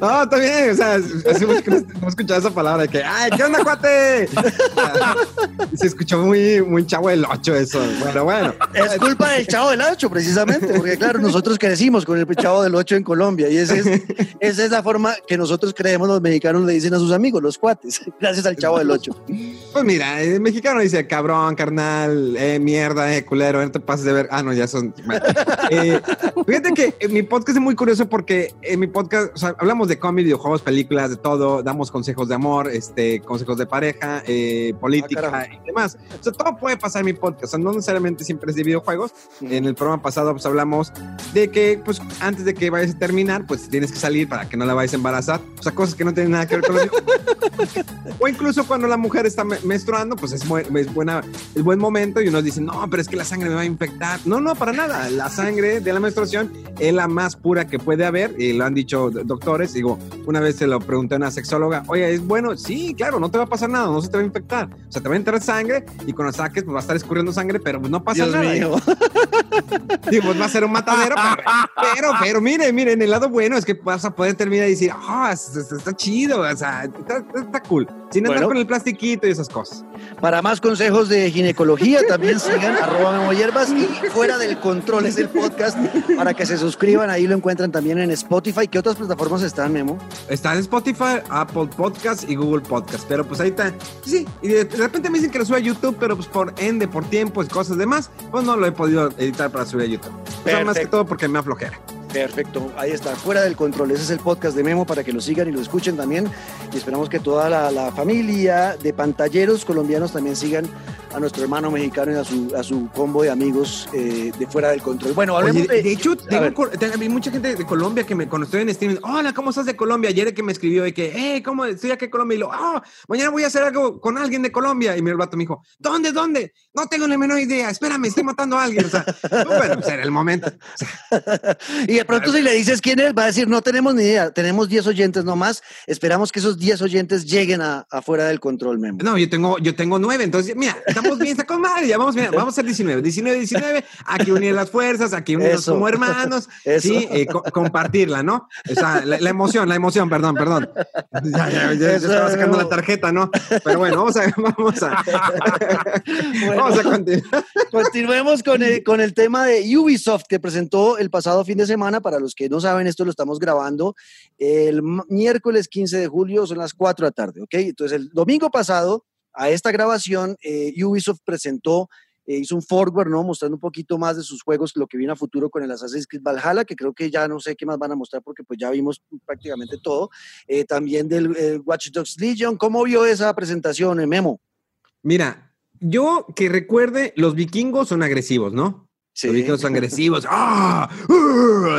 No, está bien, o sea, así no escuchado esa palabra de que, ¡ay, qué onda, cuate! *laughs* Se escuchó muy, muy chavo del 8 eso. Bueno, bueno. Es culpa del chavo del 8, precisamente, porque claro, nosotros crecimos con el chavo del 8 en Colombia y esa es, esa es la forma que nosotros creemos los mexicanos le dicen a sus amigos, los cuates, gracias al chavo del 8. Pues mira, el mexicano dice cabrón, carnal, eh, mierda, eh, culero, no te pases de ver. Ah, no, ya son. Eh, fíjate que mi podcast es muy curioso porque en mi podcast o sea, hablamos de cómics, videojuegos, películas, de todo, damos consejos de amor, este, consejos de pareja, eh, política ah, y demás. O sea, todo puede pasar en mi podcast, o sea, no necesariamente siempre es de videojuegos. En el programa pasado pues hablamos de que, pues, antes de que vayas a terminar, pues tienes que salir para que no la vayas a embarazar. O sea, cosas que no tienen nada que ver con los O incluso cuando la mujer está menstruando, pues es, es, buena, es buen momento y uno dice, no, pero es que la sangre me va a infectar. No, no, para nada. La sangre de la menstruación es la más pura que puede haber y lo han dicho doctores. Digo, una vez se lo pregunté a una sexóloga, oye, ¿es bueno? Sí, claro, no te va a pasar nada, no se te va a infectar. O sea, te va a entrar sangre y cuando saques, pues va a estar escurriendo sangre, pero pues no pasa nada. Mío. *laughs* Digo, pues va a ser un matadero, pero, pero, mire, mire, en el lado bueno es que vas a poder terminar y decir, ah, está, chido, o sea, está, cool. Sin andar con el plastiquito y esas cosas. Para más consejos de ginecología, también sigan arroba hierbas y fuera del control es el podcast para que se suscriban. Ahí lo encuentran también en Spotify. ¿Qué otras plataformas están, Memo? Está en Spotify, Apple Podcast y Google Podcast. Pero pues ahí está. Sí, y de, repente me dicen que lo sube a YouTube, pero pues por ende, por tiempo y cosas demás, pues no lo he podido editar para subir a YouTube. O más que todo porque me aflojera. Perfecto, ahí está, fuera del control. Ese es el podcast de Memo para que lo sigan y lo escuchen también. Y esperamos que toda la, familia de pantalleros colombianos también sigan a nuestro hermano mexicano y a su, a su combo de amigos eh, de fuera del control. Bueno, hablemos de, de, hecho, tengo, mucha gente de Colombia que me cuando estoy en streaming, hola, ¿cómo estás de Colombia? Ayer que me escribió y que, hey, ¿cómo estoy aquí en Colombia? Y lo, oh, mañana voy a hacer algo con alguien de Colombia. Y mi vato me dijo, ¿dónde, dónde? No tengo ni menor idea, espérame, estoy matando a alguien. O sea, *laughs* bueno, pues era el momento. *laughs* y de pronto si le dices quién es, va a decir, no tenemos ni idea, tenemos 10 oyentes nomás, esperamos que esos 10 oyentes lleguen a, afuera del control, Memo. No, yo tengo, yo tengo 9, entonces, mira, estamos bien, está con madre, ya vamos, mira, vamos a ser 19, 19, 19, aquí unir las fuerzas, aquí unirnos como hermanos, *laughs* sí, eh, compartirla, ¿no? O sea, la, emoción, la emoción, perdón, perdón. Ya, ya, ya, estaba sacando la tarjeta, ¿no? Pero bueno, vamos a, vamos a, *laughs* vamos a continuar. Continuemos con el, con el tema de Ubisoft que presentó el pasado fin de semana para los que no saben, esto lo estamos grabando el miércoles 15 de julio, son las 4 de la tarde, ¿ok? Entonces, el domingo pasado, a esta grabación, eh, Ubisoft presentó, eh, hizo un forward, ¿no? Mostrando un poquito más de sus juegos, lo que viene a futuro con el Assassin's Creed Valhalla, que creo que ya no sé qué más van a mostrar porque pues ya vimos prácticamente todo. Eh, también del Watch Dogs Legion. ¿Cómo vio esa presentación, Memo? Mira, yo que recuerde, los vikingos son agresivos, ¿no? Sí. Los agresivos. *laughs* ¡Ah!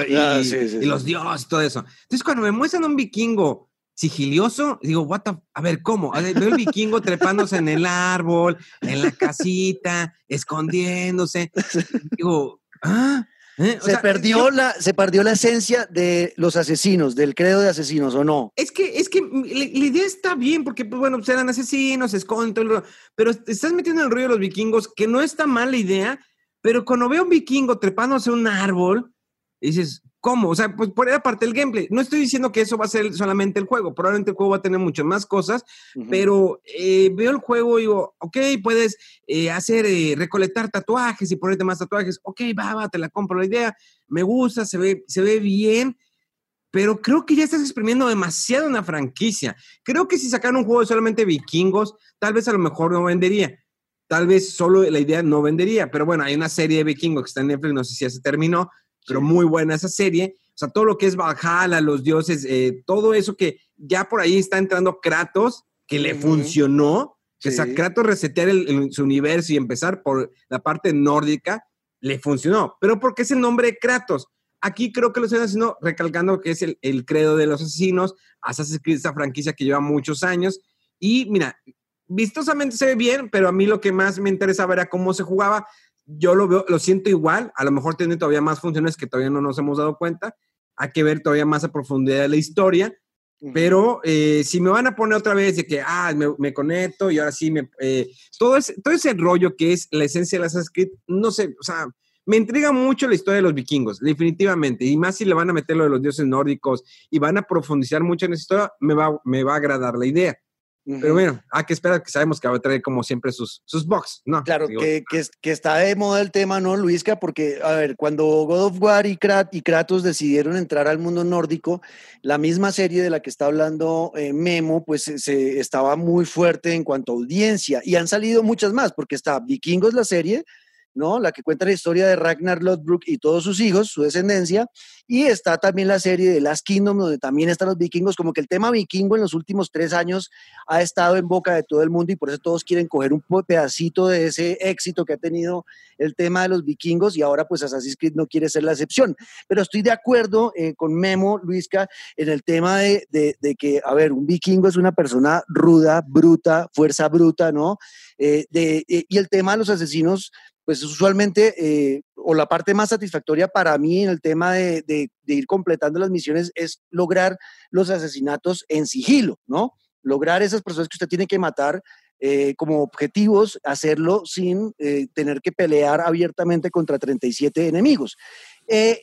y, ah, y, los dioses y todo eso. Entonces, cuando me muestran un vikingo sigilioso, digo, what the, a ver, ¿cómo? veo el vikingo trepándose en el árbol, en la casita, escondiéndose. *laughs* Digo, ¿ah? ¿Eh? Se, perdió la, se perdió la esencia de los asesinos, del credo de asesinos, ¿o no? Es que, es que la, idea está bien, porque, pues, bueno, serán pues, asesinos, se esconden, pero te estás metiendo en el rollo de los vikingos, que no está mal la idea, pero cuando veo un vikingo trepándose un árbol, dices, ¿cómo? O sea, pues por esa parte del gameplay. No estoy diciendo que eso va a ser solamente el juego, probablemente el juego va a tener muchas más cosas, pero eh, veo el juego y digo, ok, puedes eh, hacer, eh, recolectar tatuajes y ponerte más tatuajes, ok, va, va, te la compro la idea, me gusta, se ve, se ve bien, pero creo que ya estás exprimiendo demasiado una franquicia. Creo que si sacaran un juego de solamente vikingos, tal vez a lo mejor no vendería tal vez solo la idea no vendería, pero bueno, hay una serie de vikingos que está en Netflix, no sé si ya se terminó, pero muy buena esa serie. O sea, todo lo que es Valhalla, los dioses, eh, todo eso que ya por ahí está entrando Kratos, que le funcionó, que sea, Kratos resetear su universo y empezar por la parte nórdica, le funcionó. Pero ¿por qué es el nombre de Kratos? Aquí creo que lo están haciendo recalcando que es el, el credo de los asesinos, Assassin's Creed, esta franquicia que lleva muchos años. Y mira, vistosamente se ve bien, pero a mí lo que más me interesaba era cómo se jugaba. Yo lo veo, lo siento igual, a lo mejor tiene todavía más funciones que todavía no nos hemos dado cuenta. Hay que ver todavía más a profundidad de la historia. Pero eh, si me van a poner otra vez de que, ah, me, conecto y ahora sí me... Eh, todo, ese, todo ese rollo que es la esencia de Assassin's Creed, no sé, o sea, Me intriga mucho la historia de los vikingos, definitivamente. Y más si le van a meter lo de los dioses nórdicos y van a profundizar mucho en esa historia, me va, me va a agradar la idea. Pero bueno, hay que esperar que sabemos que va a traer como siempre sus, sus box, ¿no? Claro, que, que, está de moda el tema, ¿no, Luisca? Porque, a ver, cuando God of War y, Kratos decidieron entrar al mundo nórdico, la misma serie de la que está hablando eh, Memo, pues se, estaba muy fuerte en cuanto a audiencia. Y han salido muchas más, porque está Vikingos la serie, ¿no? La que cuenta la historia de Ragnar Lodbrok y todos sus hijos, su descendencia, y está también la serie de Last Kingdom, donde también están los vikingos, como que el tema vikingo en los últimos tres años ha estado en boca de todo el mundo y por eso todos quieren coger un pedacito de ese éxito que ha tenido el tema de los vikingos y ahora pues Assassin's Creed no quiere ser la excepción. Pero estoy de acuerdo eh, con Memo, Luisca, en el tema de, de, que, a ver, un vikingo es una persona ruda, bruta, fuerza bruta, ¿no? Eh, de, eh, y el tema de los asesinos pues usualmente, eh, o la parte más satisfactoria para mí en el tema de, ir completando las misiones es lograr los asesinatos en sigilo, ¿no? Lograr esas personas que usted tiene que matar eh, como objetivos, hacerlo sin eh, tener que pelear abiertamente contra 37 enemigos.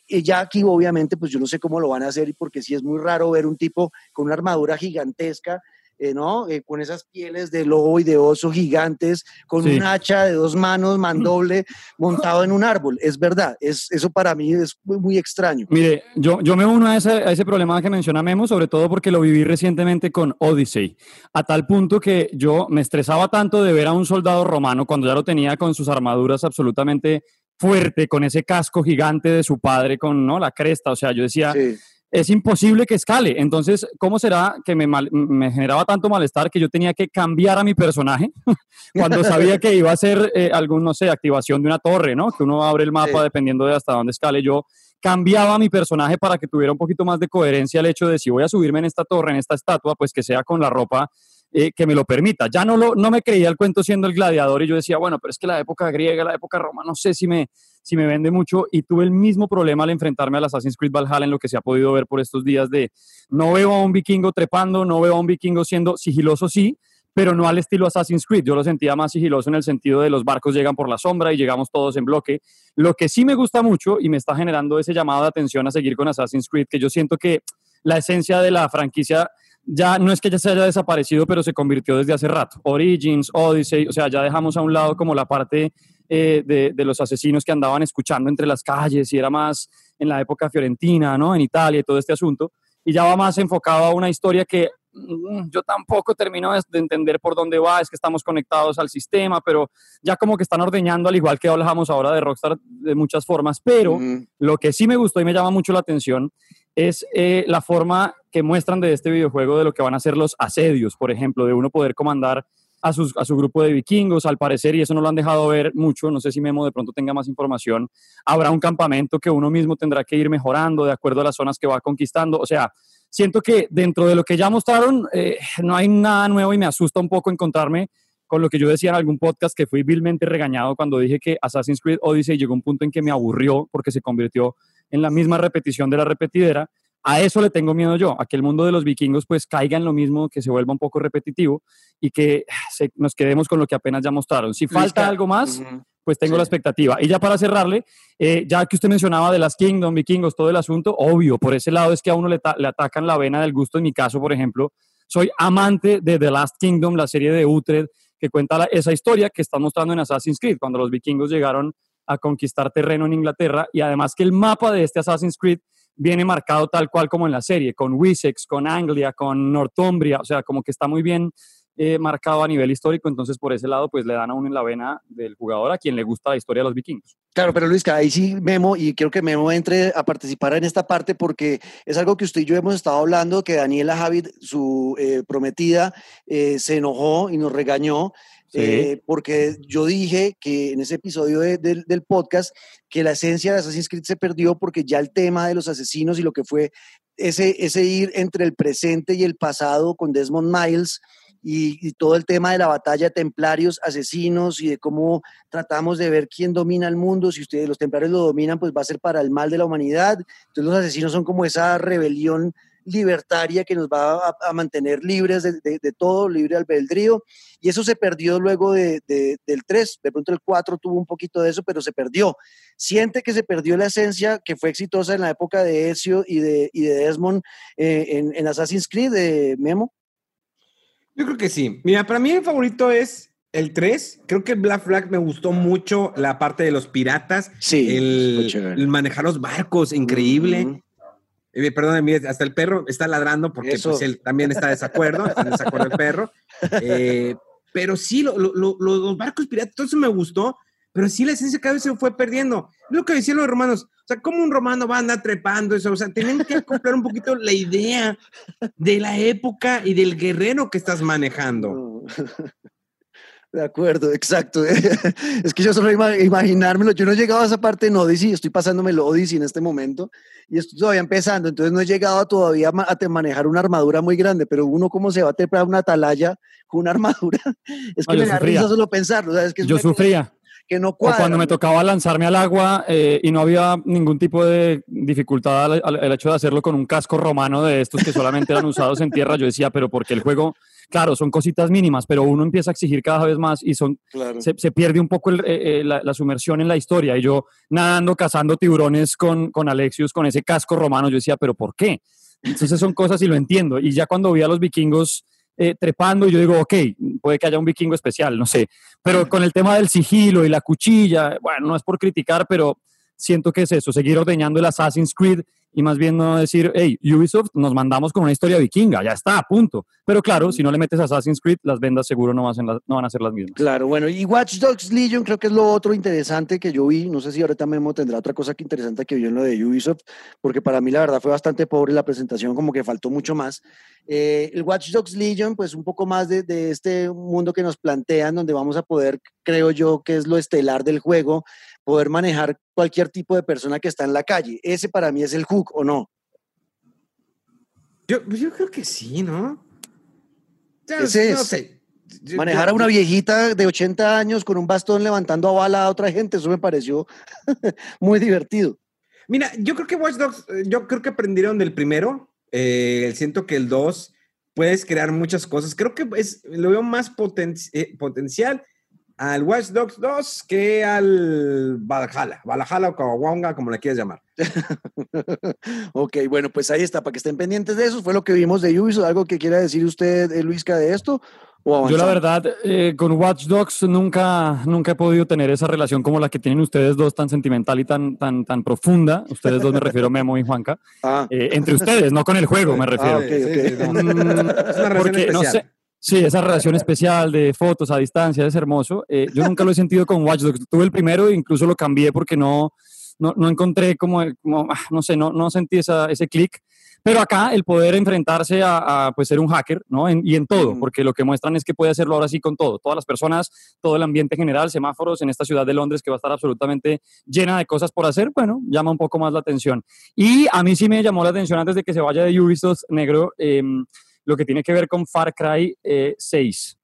ya aquí obviamente, pues yo no sé cómo lo van a hacer, porque sí es muy raro ver un tipo con una armadura gigantesca eh, ¿no? Eh, con esas pieles de lobo y de oso gigantes, con un hacha de dos manos, mandoble, *laughs* montado en un árbol. Es verdad, es, eso para mí es muy, extraño. Mire, yo, yo me uno a ese, a ese problema que menciona Memo, sobre todo porque lo viví recientemente con Odyssey, a tal punto que yo me estresaba tanto de ver a un soldado romano cuando ya lo tenía con sus armaduras absolutamente fuerte, con ese casco gigante de su padre, con ¿no? la cresta, o sea, yo decía es imposible que escale. Entonces, ¿cómo será que me, me, generaba tanto malestar que yo tenía que cambiar a mi personaje *laughs* cuando sabía que iba a ser eh, algún, no sé, activación de una torre, ¿no? Que uno abre el mapa dependiendo de hasta dónde escale. Yo cambiaba a mi personaje para que tuviera un poquito más de coherencia el hecho de si voy a subirme en esta torre, en esta estatua, pues que sea con la ropa eh, que me lo permita. Ya no, lo, no me creía el cuento siendo el gladiador y yo decía, bueno, pero es que la época griega, la época romana, no sé si me, si me vende mucho y tuve el mismo problema al enfrentarme al Assassin's Creed Valhalla en lo que se ha podido ver por estos días de no veo a un vikingo trepando, no veo a un vikingo siendo sigiloso, sí, pero no al estilo Assassin's Creed. Yo lo sentía más sigiloso en el sentido de los barcos llegan por la sombra y llegamos todos en bloque. Lo que sí me gusta mucho y me está generando ese llamado de atención a seguir con Assassin's Creed, que yo siento que la esencia de la franquicia ya no es que ya se haya desaparecido, pero se convirtió desde hace rato. Origins, Odyssey, o sea, ya dejamos a un lado como la parte eh, de, los asesinos que andaban escuchando entre las calles y era más en la época fiorentina, ¿no? En Italia y todo este asunto. Y ya va más enfocado a una historia que mm, yo tampoco termino de, entender por dónde va, es que estamos conectados al sistema, pero ya como que están ordeñando, al igual que hablamos ahora de Rockstar de muchas formas, pero lo que sí me gustó y me llama mucho la atención es eh, la forma que muestran de este videojuego de lo que van a ser los asedios, por ejemplo, de uno poder comandar a, su grupo de vikingos, al parecer, y eso no lo han dejado ver mucho, no sé si Memo de pronto tenga más información, habrá un campamento que uno mismo tendrá que ir mejorando de acuerdo a las zonas que va conquistando, o sea, siento que dentro de lo que ya mostraron eh, no hay nada nuevo y me asusta un poco encontrarme con lo que yo decía en algún podcast que fui vilmente regañado cuando dije que Assassin's Creed Odyssey llegó a un punto en que me aburrió porque se convirtió en la misma repetición de la repetidera. A eso le tengo miedo yo, a que el mundo de los vikingos pues caiga en lo mismo, que se vuelva un poco repetitivo y que nos quedemos con lo que apenas ya mostraron. Si falta algo más, pues tengo la expectativa. Y ya para cerrarle, eh, ya que usted mencionaba de las Kingdom, vikingos, todo el asunto, obvio, por ese lado es que a uno le, le atacan la vena del gusto. En mi caso, por ejemplo, soy amante de The Last Kingdom, la serie de Utrecht, que cuenta esa historia que está mostrando en Assassin's Creed, cuando los vikingos llegaron a conquistar terreno en Inglaterra y además que el mapa de este Assassin's Creed viene marcado tal cual como en la serie, con Wessex, con Anglia, con Northumbria, o sea, como que está muy bien eh, marcado a nivel histórico, entonces por ese lado pues le dan a uno en la vena del jugador a quien le gusta la historia de los vikingos. Claro, pero Luis, ahí sí Memo, y quiero que Memo entre a participar en esta parte porque es algo que usted y yo hemos estado hablando, que Daniela Javid, su eh, prometida, eh, se enojó y nos regañó eh, porque yo dije que en ese episodio del podcast que la esencia de Assassin's Creed se perdió porque ya el tema de los asesinos y lo que fue ese, ese ir entre el presente y el pasado con Desmond Miles y, todo el tema de la batalla de templarios, asesinos y de cómo tratamos de ver quién domina el mundo. Si ustedes, los templarios lo dominan, pues va a ser para el mal de la humanidad. Entonces los asesinos son como esa rebelión libertaria que nos va a, mantener libres de, todo, libre albedrío, y eso se perdió luego del 3, de pronto el 4 tuvo un poquito de eso, pero se perdió. Siente que se perdió la esencia que fue exitosa en la época de Ezio y de, de Desmond eh, en, en, Assassin's Creed, de Memo. Yo creo que sí. Mira, para mí el favorito es el 3. Creo que Black Flag me gustó mucho la parte de los piratas. Sí. El, manejar los barcos, increíble. Eh, perdón, hasta el perro está ladrando porque pues, él también está de desacuerdo, está en desacuerdo el perro. Eh, pero sí, los barcos piratas, todo eso me gustó, pero sí la esencia cada vez se fue perdiendo. lo que decían los romanos, o sea, ¿cómo un romano va a andar trepando eso? O sea, tienen que comprar un poquito la idea de la época y del guerrero que estás manejando. De acuerdo, exacto. *laughs* es que yo solo imaginármelo, yo no he llegado a esa parte en Odyssey, estoy pasándome el Odyssey en este momento y estoy todavía empezando, entonces no he llegado todavía a manejar una armadura muy grande, pero uno cómo se va a trepar una atalaya con una armadura, *laughs* es que me da risa solo pensarlo. Es que yo sufría. Que no cuadra, cuando me tocaba lanzarme al agua eh, y no había ningún tipo de dificultad al, hecho de hacerlo con un casco romano de estos que solamente eran usados en tierra, yo decía, pero porque el juego claro, son cositas mínimas, pero uno empieza a exigir cada vez más y son, se, pierde un poco eh, eh, la, sumersión en la historia. Y yo nadando, cazando tiburones con, con Alexius, con ese casco romano, yo decía, pero ¿por qué? Entonces son cosas y lo entiendo. Y ya cuando vi a los vikingos eh, trepando, yo digo, ok, puede que haya un vikingo especial, no sé. Pero con el tema del sigilo y la cuchilla, bueno, no es por criticar, pero siento que es eso, seguir ordeñando el Assassin's Creed y más bien no decir, hey, Ubisoft, nos mandamos con una historia vikinga, ya está, a punto. Pero claro, si no le metes Assassin's Creed, las vendas seguro no, van a, no van a ser las mismas. Claro, bueno, y Watch Dogs Legion creo que es lo otro interesante que yo vi, no sé si ahorita Memo tendrá otra cosa que interesante que vio en lo de Ubisoft, porque para mí la verdad fue bastante pobre la presentación, como que faltó mucho más. Eh, el Watch Dogs Legion, pues un poco más de, de este mundo que nos plantean, donde vamos a poder, creo yo, que es lo estelar del juego, poder manejar cualquier tipo de persona que está en la calle. Ese para mí es el hook, ¿o no? Yo, yo creo que sí, ¿no? Ese no sé. Manejar a una viejita de 80 años con un bastón levantando a bala a otra gente, eso me pareció *laughs* muy divertido. Mira, yo creo que Watch Dogs, eh, yo creo que aprendieron del primero. Eh, siento que el 2 puedes crear muchas cosas. Creo que es, lo veo más eh, potencial al Watch Dogs 2 que al Valhalla, Valhalla o Kawabonga, como le quieras llamar. *laughs* ok, bueno, pues ahí está, para que estén pendientes de eso, fue lo que vimos de Ubisoft, algo que quiera decir usted, eh, Luisca, de esto. Yo la verdad, eh, con Watch Dogs nunca, nunca he podido tener esa relación como la que tienen ustedes dos, tan sentimental y tan, tan, tan profunda. Ustedes dos me *laughs* refiero, Memo y Juanca. Ah. Eh, entre ustedes, no con el juego me refiero. Ah, okay, okay. es una porque, no sé, Sí, esa relación especial de fotos a distancia es hermoso. Eh, yo nunca lo he sentido con Watch Dogs. Tuve el primero e incluso lo cambié porque no, no, no encontré como, como, ah, no sé, no, no sentí esa, ese clic. Pero acá el poder enfrentarse a, pues ser un hacker, ¿no? y en todo, porque lo que muestran es que puede hacerlo ahora sí con todo. Todas las personas, todo el ambiente general, semáforos en esta ciudad de Londres que va a estar absolutamente llena de cosas por hacer, bueno, llama un poco más la atención. Y a mí sí me llamó la atención antes de que se vaya de Ubisoft negro. Eh, lo que tiene que ver con Far Cry 6. Eh,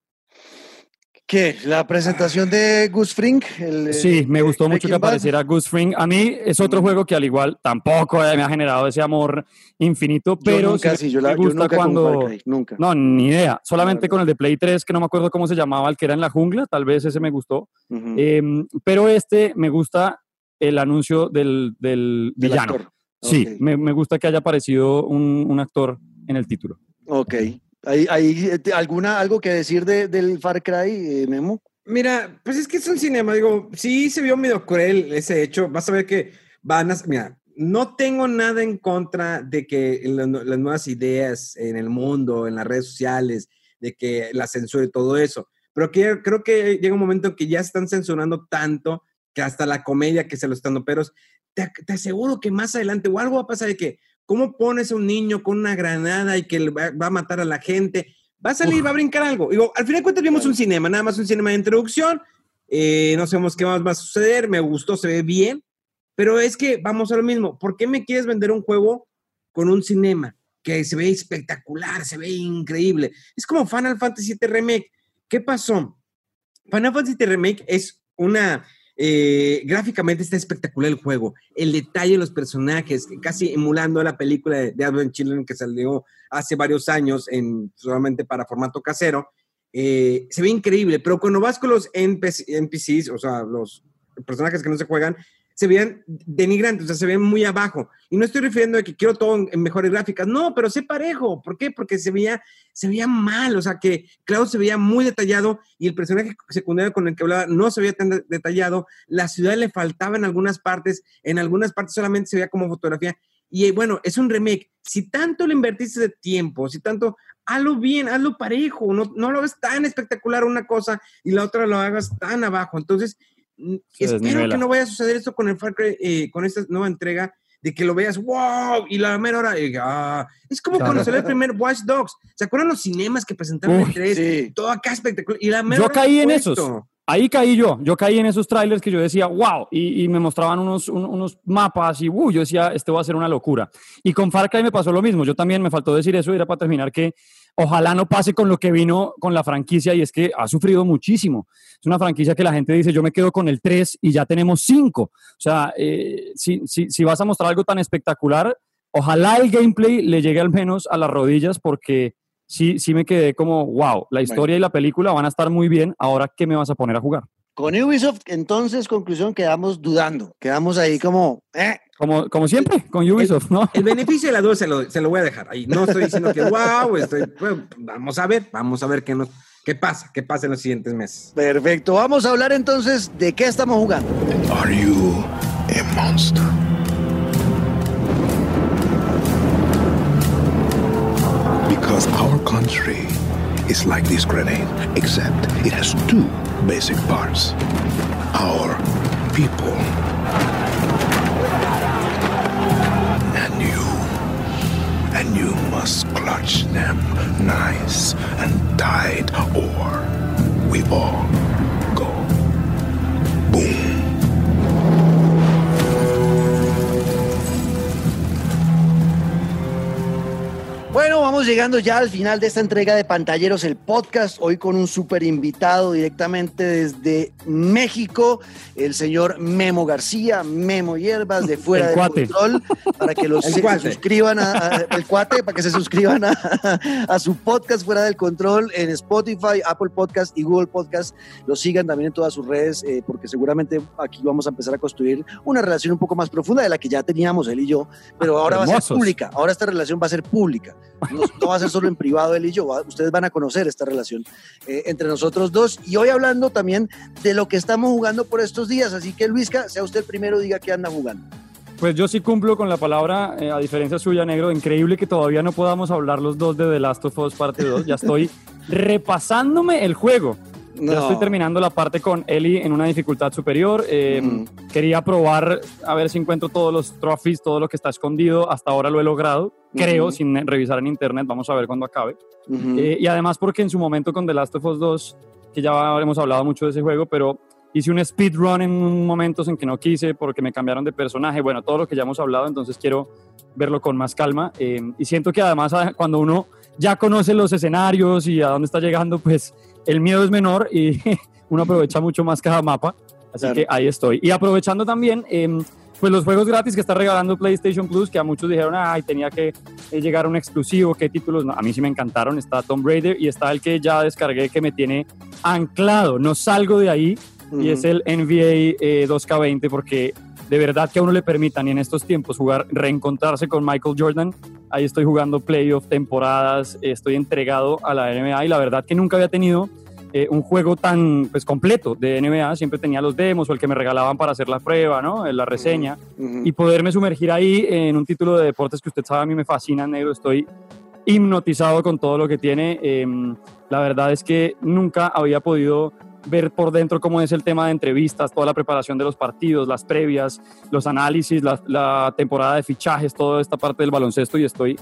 ¿Qué? ¿La presentación de Gus Fring? sí, me gustó mucho que apareciera Gus Fring. A mí es otro juego que al igual tampoco me ha generado ese amor infinito, pero nunca, sí, yo me gusta cuando... nunca. No, ni idea. Solamente con el de Play 3, que no me acuerdo cómo se llamaba, el que era en la jungla, tal vez ese me gustó. Em, pero este me gusta el anuncio del, del, villano. Sí, me, me, gusta que haya aparecido un, un actor en el título. Ok. ¿Hay, hay eh, alguna, algo que decir de, del Far Cry, eh, Memo? Mira, pues es que es un cinema, digo, sí se vio medio cruel ese hecho. Vas a ver que van a. Mira, no tengo nada en contra de que las nuevas ideas en el mundo, en las redes sociales, de que la censura y todo eso. Pero que, creo que llega un momento en que ya están censurando tanto que hasta la comedia que se los están pero te, te aseguro que más adelante o algo va a pasar de que ¿Cómo pones a un niño con una granada y que va, a matar a la gente? Va a salir, va a brincar algo. Digo, al final de cuentas vimos un cinema, nada más un cinema de introducción. Eh, no sabemos qué más va a suceder. Me gustó, se ve bien. Pero es que vamos a lo mismo. ¿Por qué me quieres vender un juego con un cinema que se ve espectacular, se ve increíble? Es como Final Fantasy VII Remake. ¿Qué pasó? Final Fantasy VII Remake es una Eh, gráficamente está espectacular el juego. El detalle de los personajes, casi emulando la película de, de Advent Children que salió hace varios años en, solamente para formato casero. Eh, se ve increíble, pero cuando vas con los NPCs, o sea, los personajes que no se juegan, se veían denigrantes, o sea, se ven muy abajo. Y no estoy refiriendo a que quiero todo en, mejores gráficas, no, pero sé parejo. ¿Por qué? Porque se veía, se veía mal, o sea, que Cloud se veía muy detallado y el personaje secundario con el que hablaba no se veía tan detallado. La ciudad le faltaba en algunas partes, en algunas partes solamente se veía como fotografía. Y eh, bueno, es un remake. Si tanto le invertiste de tiempo, si tanto, hazlo bien, hazlo parejo, no, no lo hagas tan espectacular una cosa y la otra lo hagas tan abajo. Entonces, espero que no vaya a suceder esto con el Far Cry, eh, con esta nueva entrega, de que lo veas, wow, y la mera hora, ah, es como cuando salió el primer Watch Dogs. ¿Se acuerdan los cinemas que presentaron el 3? Todo acá espectacular. Y la mera Yo caí en esos. Ahí caí yo, yo caí en esos trailers que yo decía, wow, y, me mostraban unos, unos mapas y uh, yo decía, este va a ser una locura. Y con Far Cry me pasó lo mismo, yo también me faltó decir eso, era para terminar que ojalá no pase con lo que vino con la franquicia y es que ha sufrido muchísimo. Es una franquicia que la gente dice, yo me quedo con el 3 y ya tenemos 5. O sea, eh, si, si vas a mostrar algo tan espectacular, ojalá el gameplay le llegue al menos a las rodillas porque sí, sí me quedé como, wow, la historia y la película van a estar muy bien, ahora ¿qué me vas a poner a jugar? Con Ubisoft, entonces, conclusión, quedamos dudando, quedamos ahí como, eh, como, como siempre, con Ubisoft, ¿no? El beneficio de la duda se lo, se lo voy a dejar ahí. No estoy diciendo que wow, estoy, vamos a ver, vamos a ver qué, nos, qué pasa, qué pasa en los siguientes meses. Perfecto, vamos a hablar entonces de qué estamos jugando. Are you a monster? Because our country is like this grenade, except it has two basic parts. Our people and you And you must clutch them nice and tight, or we all go boom. Bueno, vamos llegando ya al final de esta entrega de Pantalleros, el podcast, hoy con un súper invitado directamente desde México, el señor Memo García, Memo Hierbas, de Fuera del Control, para que los, *laughs* se, suscriban a, el cuate, para que se suscriban a, a, su podcast Fuera del Control en Spotify, Apple Podcast y Google Podcast. Lo sigan también en todas sus redes, eh, porque seguramente aquí vamos a empezar a construir una relación un poco más profunda de la que ya teníamos él y yo, pero ahora va a ser pública, ahora esta relación va a ser pública. No, va a ser solo en privado él y yo, ustedes van a conocer esta relación eh, entre nosotros dos. Y hoy hablando también de lo que estamos jugando por estos días. Así que Luisca, sea usted el primero, diga qué anda jugando. Pues yo sí cumplo con la palabra, eh, a diferencia suya, negro. Increíble que todavía no podamos hablar los dos de The Last of Us parte 2. Ya estoy *laughs* repasándome el juego. Ya estoy terminando la parte con Eli en una dificultad superior. Eh, quería probar a ver si encuentro todos los trophies, todo lo que está escondido. Hasta ahora lo he logrado, creo, sin revisar en internet. Vamos a ver cuando acabe. Eh, y además porque en su momento con The Last of Us 2, que ya hemos hablado mucho de ese juego, pero hice un speedrun en momentos en que no quise porque me cambiaron de personaje. Bueno, todo lo que ya hemos hablado, entonces quiero verlo con más calma. Eh, y siento que además ah, cuando uno ya conoce los escenarios y a dónde está llegando, pues el miedo es menor y *laughs* uno aprovecha mucho más cada mapa. Así que ahí estoy. Y aprovechando también, em, pues los juegos gratis que está regalando PlayStation Plus, que a muchos dijeron, ay, tenía que eh, llegar a un exclusivo, qué títulos. a mí sí me encantaron. Está Tomb Raider y está el que ya descargué que me tiene anclado. No salgo de ahí y es el NBA 2K20 eh, porque de verdad que a uno le permitan y en estos tiempos jugar, reencontrarse con Michael Jordan. Ahí estoy jugando playoff, temporadas, estoy entregado a la NBA y la verdad que nunca había tenido eh, un juego tan pues, completo de NBA. Siempre tenía los demos o el que me regalaban para hacer la prueba, ¿no? la reseña. Y poderme sumergir ahí en un título de deportes que usted sabe a mí me fascina, negro. Estoy hipnotizado con todo lo que tiene. Em, la verdad es que nunca había podido ver por dentro cómo es el tema de entrevistas, toda la preparación de los partidos, las previas, los análisis, la, temporada de fichajes, toda esta parte del baloncesto y estoy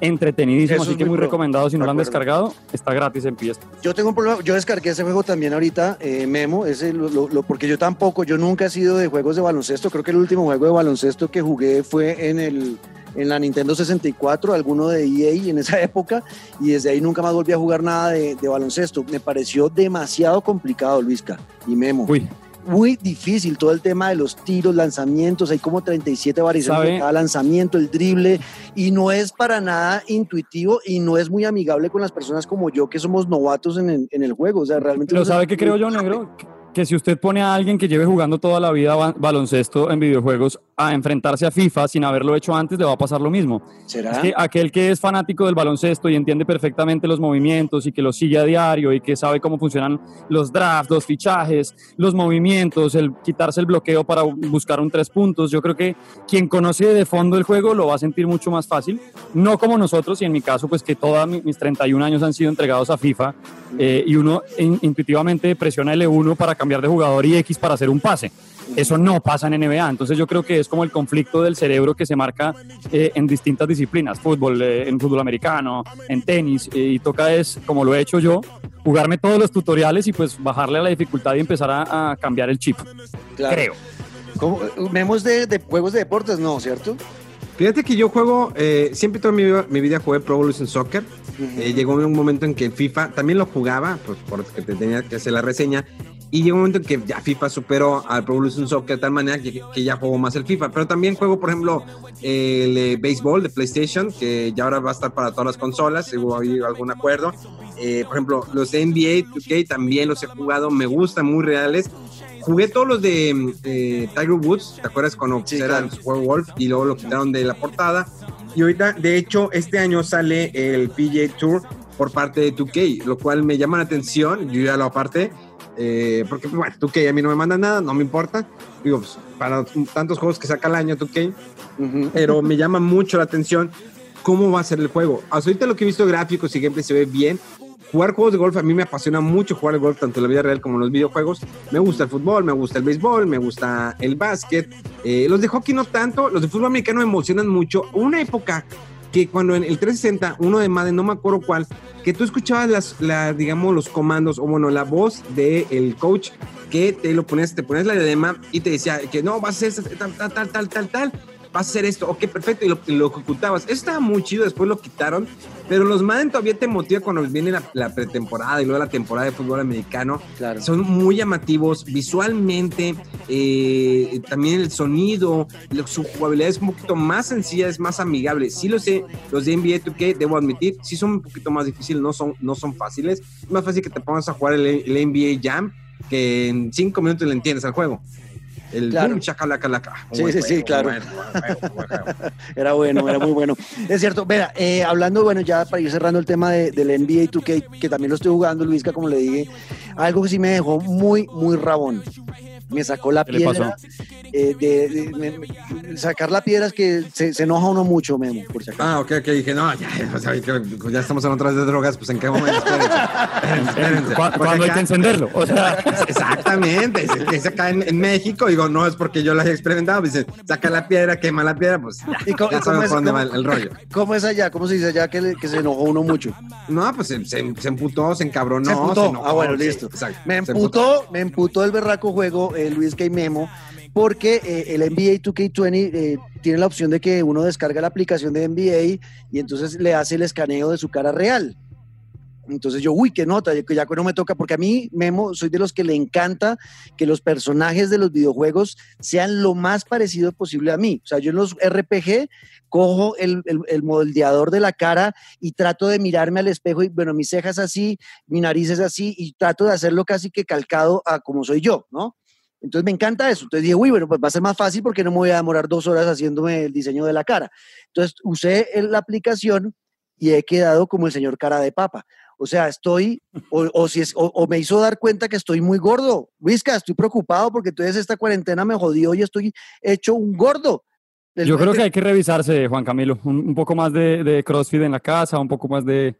entretenidísimo, así que muy, recomendado. Si no lo han descargado, está gratis en PS. Yo tengo un problema, yo descargué ese juego también ahorita, eh, Memo, ese, lo, porque yo tampoco, yo nunca he sido de juegos de baloncesto. Creo que el último juego de baloncesto que jugué fue en el en la Nintendo 64, alguno de EA en esa *laughs* época, y desde ahí nunca más volví a jugar nada de, baloncesto. Me pareció demasiado complicado, Luisca y Memo. Uy, muy difícil todo el tema de los tiros, lanzamientos, hay como 37 variaciones ¿Sabe? de cada lanzamiento, el drible, y no es para nada intuitivo y no es muy amigable con las personas como yo que somos novatos en el, en el juego. O sea, realmente... Pero no ¿sabe qué creo yo, negro? Que si usted pone a alguien que lleve jugando toda la vida ba- baloncesto en videojuegos a enfrentarse a FIFA sin haberlo hecho antes, le va a pasar lo mismo. ¿Será? Es que aquel que es fanático del baloncesto y entiende perfectamente los movimientos y que los sigue a diario y que sabe cómo funcionan los drafts, los fichajes, los movimientos, el quitarse el bloqueo para buscar un tres puntos, yo creo que quien conoce de fondo el juego lo va a sentir mucho más fácil. No como nosotros y en mi caso, pues que todos mis 31 años han sido entregados a FIFA eh, y uno in- intuitivamente presiona L1 para cambiar de jugador y X para hacer un pase. Eso no pasa en NBA. Entonces yo creo que es como el conflicto del cerebro que se marca eh, en distintas disciplinas, fútbol, eh, en fútbol americano, en tenis, eh, y toca es, como lo he hecho yo, jugarme todos los tutoriales y pues bajarle a la dificultad y empezar a, a cambiar el chip. Claro. Creo. ¿Cómo? ¿Memos de, de juegos de deportes? No, ¿cierto? Fíjate que yo juego, eh, siempre toda mi, vida- mi vida jugué Pro Evolution Soccer. Eh, llegó un momento en que FIFA también lo jugaba, pues porque te tenía que hacer la reseña. Y llegó un momento en que ya FIFA superó al Pro Evolution Soccer de tal manera que, que ya juego más el FIFA. Pero también juego, por ejemplo, el eh, béisbol de PlayStation, que ya ahora va a estar para todas las consolas, si hubo algún acuerdo. Eh, por ejemplo, los de NBA 2K también los he jugado, me gustan, muy reales. Jugué todos los de eh, Tiger Woods, ¿te acuerdas cuando Sí, era claro. el juego Wolf y luego lo quitaron de la portada? Y ahorita, de hecho, este año sale el PGA Tour por parte de 2K, lo cual me llama la atención, yo ya lo aparté, eh, porque bueno, 2K a mí no me manda nada, no me importa, digo, pues, para tantos juegos que saca al año 2K, Ujú. pero me llama mucho la atención cómo va a ser el juego. Hasta ahorita lo que he visto gráficos y gameplay se ve bien. Jugar juegos de golf, a mí me apasiona mucho jugar el golf, tanto en la vida real como en los videojuegos. Me gusta el fútbol, me gusta el béisbol, me gusta el básquet. Eh, los de hockey no tanto, los de fútbol americano me emocionan mucho. Una época que cuando en el 360, uno de Madden, no me acuerdo cuál, que tú escuchabas las, las, digamos, los comandos, o bueno, la voz del coach que te lo ponías, te ponías la diadema y te decía que no, vas a hacer tal, tal, tal, tal, tal, tal, vas a hacer esto, ok, perfecto, y lo, lo ejecutabas. Eso estaba muy chido, después lo quitaron, pero los Madden todavía te motiva cuando viene la, la pretemporada y luego la temporada de fútbol americano. Claro. Son muy llamativos visualmente, eh, también el sonido, lo- su jugabilidad es un poquito más sencilla, es más amigable. Sí lo sé, los de NBA 2K, debo admitir, sí son un poquito más difíciles, no son, no son fáciles. Es más fácil que te pongas a jugar el, el NBA Jam que en cinco minutos le entiendes al juego. El Claro. boom, chacalaca, laca. Sí, sí, sí, claro. *laughs* Era bueno, era muy bueno. Es cierto, vea, eh, hablando, bueno, ya para ir cerrando el tema de- del NBA 2K, que también lo estoy jugando, Luisca, como le dije, algo que sí me dejó muy, muy rabón. Me sacó la ¿Qué le piedra. eh, de, de- sacar la piedra es que se, se enoja uno mucho, Memo, por si acaso. Ah, ok, ok, dije, no, ya, o sea, que- ya estamos en otras de drogas, pues en qué momento, *laughs* espérense, espérense, espérense. ¿Cu- Porque ¿Cuándo hay que encenderlo? O sea, *laughs* Exactamente, es, es acá en, en México, digo, no es porque yo lo haya experimentado, dicen, saca la piedra, quema la piedra, pues ya, *laughs* ¿Y cómo- ya cómo sabemos es- por dónde va el, el rollo. ¿Cómo es allá? ¿Cómo se dice allá que, le- que se enojó uno mucho? No, pues se, se, se emputó, se encabronó. Se emputó. enojó, ah, bueno, sí, listo. exacto, me se emputó, me emputó el berraco juego, eh, Luis K. Memo, porque eh, el NBA 2K20 eh, tiene la opción de que uno descarga la aplicación de NBA y entonces le hace el escaneo de su cara real. Entonces yo, uy, qué nota, que ya no me toca, porque a mí, Memo, soy de los que le encanta que los personajes de los videojuegos sean lo más parecido posible a mí. O sea, yo en los RPG cojo el, el, el moldeador de la cara y trato de mirarme al espejo y, bueno, mis cejas así, mi nariz es así y trato de hacerlo casi que calcado a como soy yo, ¿no? Entonces me encanta eso. Entonces dije, uy, bueno, pues va a ser más fácil porque no me voy a demorar dos horas haciéndome el diseño de la cara. Entonces usé la aplicación y he quedado como el señor cara de papa. O sea, estoy, o, o si es, o, o me hizo dar cuenta que estoy muy gordo. Vizca, estoy preocupado porque entonces esta cuarentena me jodió y estoy hecho un gordo. El- yo creo que hay que revisarse, Juan Camilo, un, un poco más de, de CrossFit en la casa, un poco más de,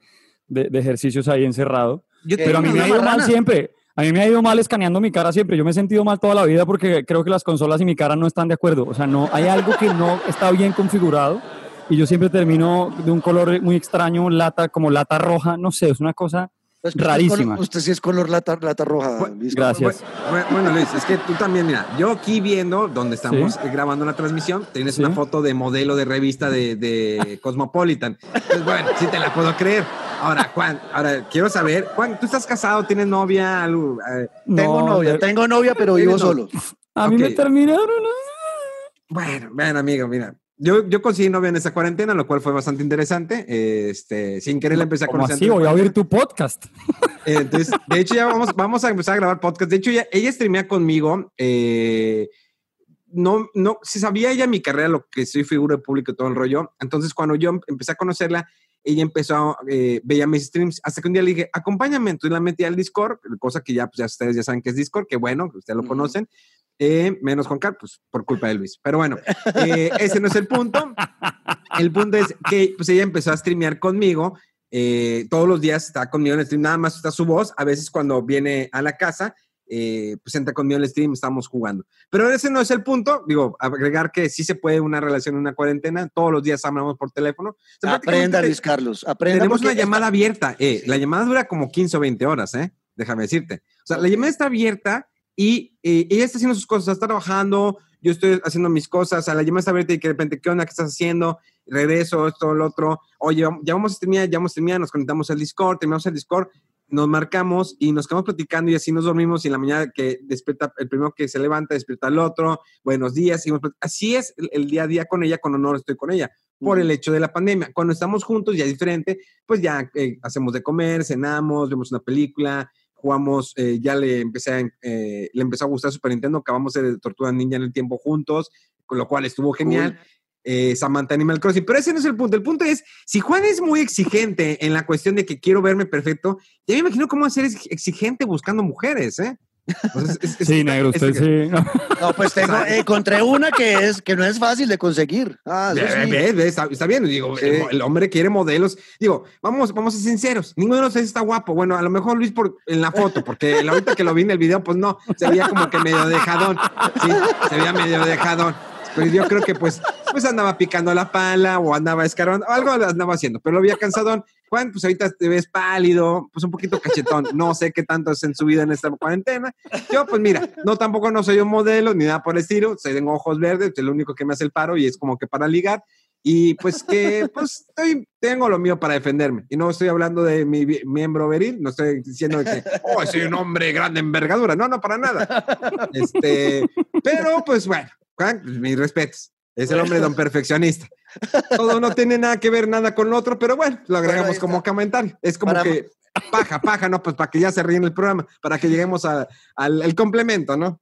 de- de ejercicios ahí encerrado. Yo Pero a mí me ha ido mal siempre. A mí me ha ido mal escaneando mi cara siempre. Yo me he sentido mal toda la vida porque creo que las consolas y mi cara no están de acuerdo. O sea, no hay algo que no está bien configurado y yo siempre termino de un color muy extraño, lata como lata roja, no sé, es una cosa Pues usted rarísima. color- usted sí es color lata, lata roja. Gracias. Bueno, bueno, Luis, es que tú también, mira, yo aquí viendo donde estamos eh, grabando la transmisión, tienes Sí. una foto de modelo de revista de, de *laughs* Cosmopolitan. Entonces, bueno, sí te la puedo creer. Ahora, Juan, ahora quiero saber, Juan, ¿tú estás casado? ¿Tienes novia? Algo, eh, tengo No, novia, de- tengo novia, pero ¿Tienes vivo novia? solo. A mí me terminaron. ¿no? Bueno, bueno, amigo, mira. Yo, yo conseguí novia en esa cuarentena, lo cual fue bastante interesante. Este, sin querer la empecé a ¿Cómo conocer. así? Voy a oír tu podcast. Eh, Entonces, de hecho, ya vamos, vamos a empezar a grabar podcast. De hecho, ya, ella streamea conmigo. eh, no, no, se sabía ella mi carrera, lo que soy figura de público y todo el rollo. Entonces, cuando yo empecé a conocerla, ella empezó, eh, veía mis streams, hasta que un día le dije, acompáñame, entonces la metí al Discord, cosa que ya, pues, ya ustedes ya saben que es Discord, que bueno, ustedes lo Ujú. conocen, eh, menos Juan Carlos, pues por culpa de Luis. Pero bueno, eh, *laughs* ese no es el punto. El punto es que pues ella empezó a streamear conmigo, eh, todos los días está conmigo en el stream, nada más está su voz, a veces cuando viene a la casa, eh, pues entra conmigo el stream, estamos jugando. Pero ese no es el punto, digo, agregar que sí se puede una relación en una cuarentena, todos los días hablamos por teléfono. O sea, Aprenda, Luis Carlos, aprenda. Tenemos una llamada abierta, eh, la llamada dura como 15 o 20 horas, ¿eh? Déjame decirte. O sea, la llamada está abierta y eh, ella está haciendo sus cosas, está trabajando, yo estoy haciendo mis cosas, o sea, la llamada está abierta y que de repente, ¿qué onda? ¿Qué estás haciendo? Regreso, esto, lo otro. Oye, ya vamos a terminar, ya vamos a terminar, nos conectamos al Discord, terminamos el Discord, nos marcamos y nos quedamos platicando y así nos dormimos y en la mañana que despierta, el primero que se levanta, despierta el otro, buenos días, así es el, el día a día con ella cuando no estoy con ella, por el hecho de la pandemia. Cuando estamos juntos ya es diferente, pues ya eh, hacemos de comer, cenamos, vemos una película, jugamos, eh, ya le empecé a, eh, le empezó a gustar Super Nintendo, acabamos de Tortuga Ninja en el tiempo juntos, con lo cual estuvo genial. Eh, Samantha Animal Crossing, pero ese no es el punto. El punto es, si Juan es muy exigente en la cuestión de que quiero verme perfecto, ya me imagino cómo ser ex- exigente buscando mujeres, ¿eh? Es- es- Sí, negro, es- usted sí. No, pues tengo, encontré una que es que no es fácil de conseguir. Ah, eso Ve, sí. ve, ve, está, está bien, digo, Sí. el, el hombre quiere modelos. Digo, vamos, vamos a ser sinceros, ninguno de los tres está guapo. Bueno, a lo mejor Luis por, en la foto, porque la ahorita que lo vi en el video, pues no, se veía como que medio dejadón. Sí, se veía medio dejadón. Pero yo creo que pues, pues andaba picando la pala o andaba escarbando, algo andaba haciendo, pero lo había cansadón. Juan, pues ahorita te ves pálido, pues un poquito cachetón. No sé qué tanto es en su vida en esta cuarentena. Yo, pues mira, no tampoco no soy un modelo ni nada por el estilo. Tengo ojos verdes, es lo único que me hace el paro y es como que para ligar. Y pues que, pues estoy, tengo lo mío para defenderme. Y no estoy hablando de mi miembro viril, no estoy diciendo que, oh, soy un hombre grande envergadura. No, no, para nada. Este, pero pues bueno, mis respetos. Es el hombre don perfeccionista. Todo no tiene nada que ver nada con lo otro, pero bueno, lo agregamos como comentario. Es como Para- que paja, paja, ¿no? Pues para que ya se ríen el programa, para que lleguemos a- al el complemento, ¿no?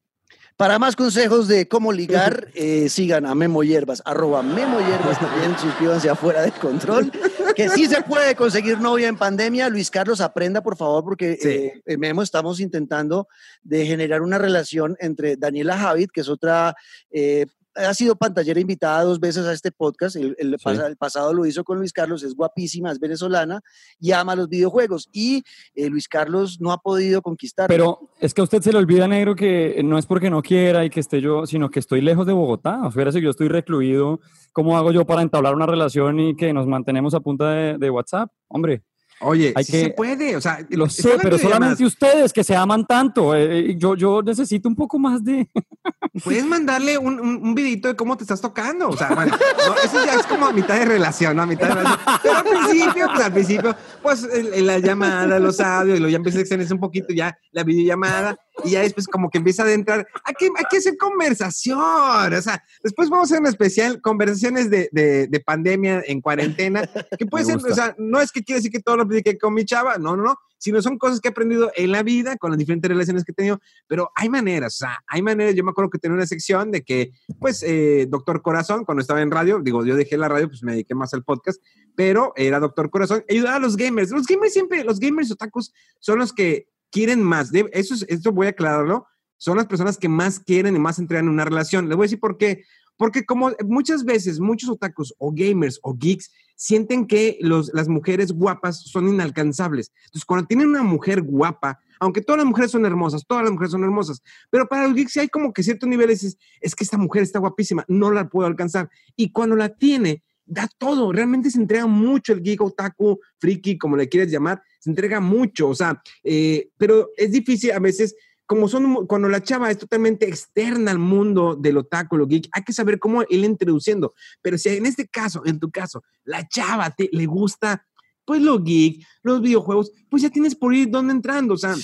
Para más consejos de cómo ligar, *laughs* eh, sigan a Memo Hierbas, arroba Memo Hierbas también, suscríbanse a Fuera de Control, que sí se puede conseguir novia en pandemia. Luis Carlos, aprenda por favor, porque Sí. eh, Memo estamos intentando de generar una relación entre Daniela Javid, que es otra... eh, ha sido pantallera invitada dos veces a este podcast. El, el pasa- el pasado lo hizo con Luis Carlos, es guapísima, es venezolana y ama los videojuegos. Y eh, Luis Carlos no ha podido conquistar. Pero es que a usted se le olvida, negro, que no es porque no quiera y que esté yo, sino que estoy lejos de Bogotá. O sea, si yo estoy recluido, ¿cómo hago yo para entablar una relación y que nos mantenemos a punta de, de WhatsApp? Hombre, Oye, Hay sí que- se puede, o sea, lo sé, pero solamente llamadas. ustedes que se aman tanto. eh, eh, yo, yo necesito un poco más de... *laughs* Puedes mandarle un, un, un videito de cómo te estás tocando. O sea, bueno, no, eso ya es como a mitad de relación, ¿no? A mitad de relación. Pero al principio, pues al principio, pues el- el- la llamada, los audios, y luego ya empieza a extenderse un poquito ya la videollamada y ya después como que empieza a adentrar. Hay que, hay que hacer conversación. O sea, después vamos a hacer un especial, conversaciones de, de, de pandemia en cuarentena, que puede Me ser, gusta. o sea, no es que quiere decir que todo lo platiqué con mi chava, no, no, no, sino son cosas que he aprendido en la vida, con las diferentes relaciones que he tenido, pero hay maneras, o sea, hay maneras, yo me acuerdo que tenía una sección de que, pues, eh, Doctor Corazón, cuando estaba en radio, digo, yo dejé la radio, pues me dediqué más al podcast, pero era Doctor Corazón, ayudaba a los gamers, los gamers siempre, los gamers otakus son los que quieren más, eso es, esto voy a aclararlo, son las personas que más quieren y más entregan en una relación, les voy a decir por qué, porque como muchas veces muchos otakus o gamers o geeks sienten que los, las mujeres guapas son inalcanzables. Entonces, cuando tienen una mujer guapa, aunque todas las mujeres son hermosas, todas las mujeres son hermosas, pero para los geeks hay como que ciertos niveles, es, es que esta mujer está guapísima, no la puedo alcanzar. Y cuando la tiene, da todo, realmente se entrega mucho el geek otaku, friki, como le quieres llamar, se entrega mucho, o sea, eh, pero es difícil a veces como son, cuando la chava es totalmente externa al mundo del otaku, lo geek, hay que saber cómo ir introduciendo. Pero si en este caso, en tu caso, la chava te, le gusta pues lo geek, los videojuegos, pues ya tienes por ir dónde entrando. O sea,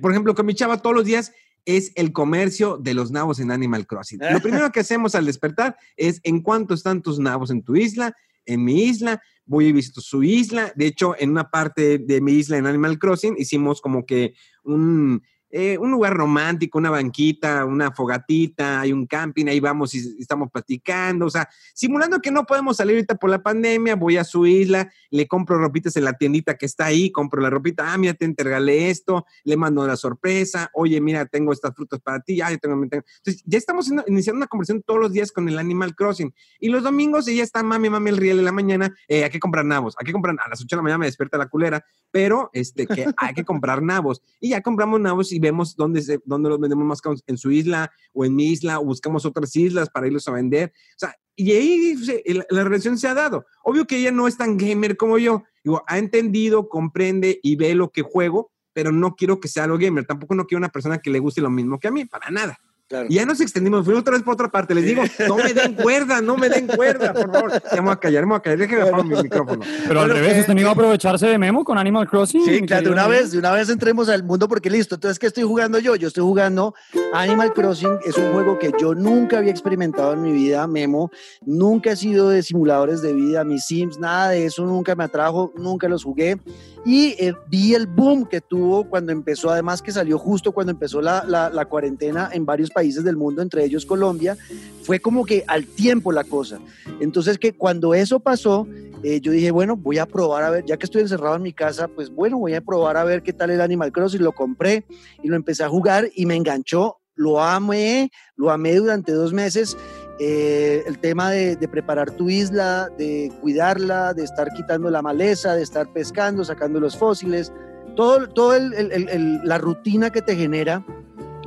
por ejemplo, con mi chava todos los días es el comercio de los nabos en Animal Crossing. Lo *laughs* primero que hacemos al despertar es en cuánto están tus nabos en tu isla, en mi isla, voy y visito su isla. De hecho, en una parte de mi isla en Animal Crossing hicimos como que un eh, un lugar romántico, una banquita, una fogatita, hay un camping, ahí vamos y estamos platicando, o sea, simulando que no podemos salir ahorita por la pandemia, voy a su isla, le compro ropitas en la tiendita que está ahí, compro la ropita, ah, mira, te entregalé esto, le mando la sorpresa, oye, mira, tengo estas frutas para ti, ya, tengo, Entonces, ya estamos iniciando una conversación todos los días con el Animal Crossing. Y los domingos ella está, mami, mami, el riel de la mañana, eh, hay que comprar nabos, hay que comprar, a las 8 de la mañana me despierta la culera, pero este, que hay que comprar nabos. Y ya compramos nabos y vemos dónde, se, dónde los vendemos más en su isla o en mi isla, o buscamos otras islas para irlos a vender. O sea, y ahí la, relación se ha dado. Obvio que ella no es tan gamer como yo. Digo, ha entendido, comprende y ve lo que juego, pero no quiero que sea lo gamer. Tampoco no quiero una persona que le guste lo mismo que a mí, para nada. Y ya nos extendimos, fuimos otra vez por otra parte. Les digo, no me den cuerda, no me den cuerda, por favor. Ya me voy a callar, me voy a callar, déjeme apagar mi micrófono. Pero al revés, ¿usted no a aprovecharse de Memo con Animal Crossing? Sí, claro, de una vez, de una vez entremos al mundo porque listo. Entonces, ¿qué estoy jugando yo? Yo estoy jugando Animal Crossing, es un juego que yo nunca había experimentado en mi vida, Memo. Nunca he sido de simuladores de vida, mis Sims, nada de eso nunca me atrajo, nunca los jugué. Y eh, vi el boom que tuvo cuando empezó, además que salió justo cuando empezó la, la, la cuarentena en varios países del mundo, entre ellos Colombia, fue como que al tiempo la cosa. Entonces que cuando eso pasó, eh, yo dije, bueno, voy a probar a ver, ya que estoy encerrado en mi casa, pues bueno, voy a probar a ver qué tal el Animal Crossing, lo compré y lo empecé a jugar y me enganchó, lo amé, lo amé durante dos meses. Eh, el tema de, preparar tu isla, de cuidarla, de estar quitando la maleza, de estar pescando, sacando los fósiles, todo, todo la rutina que te genera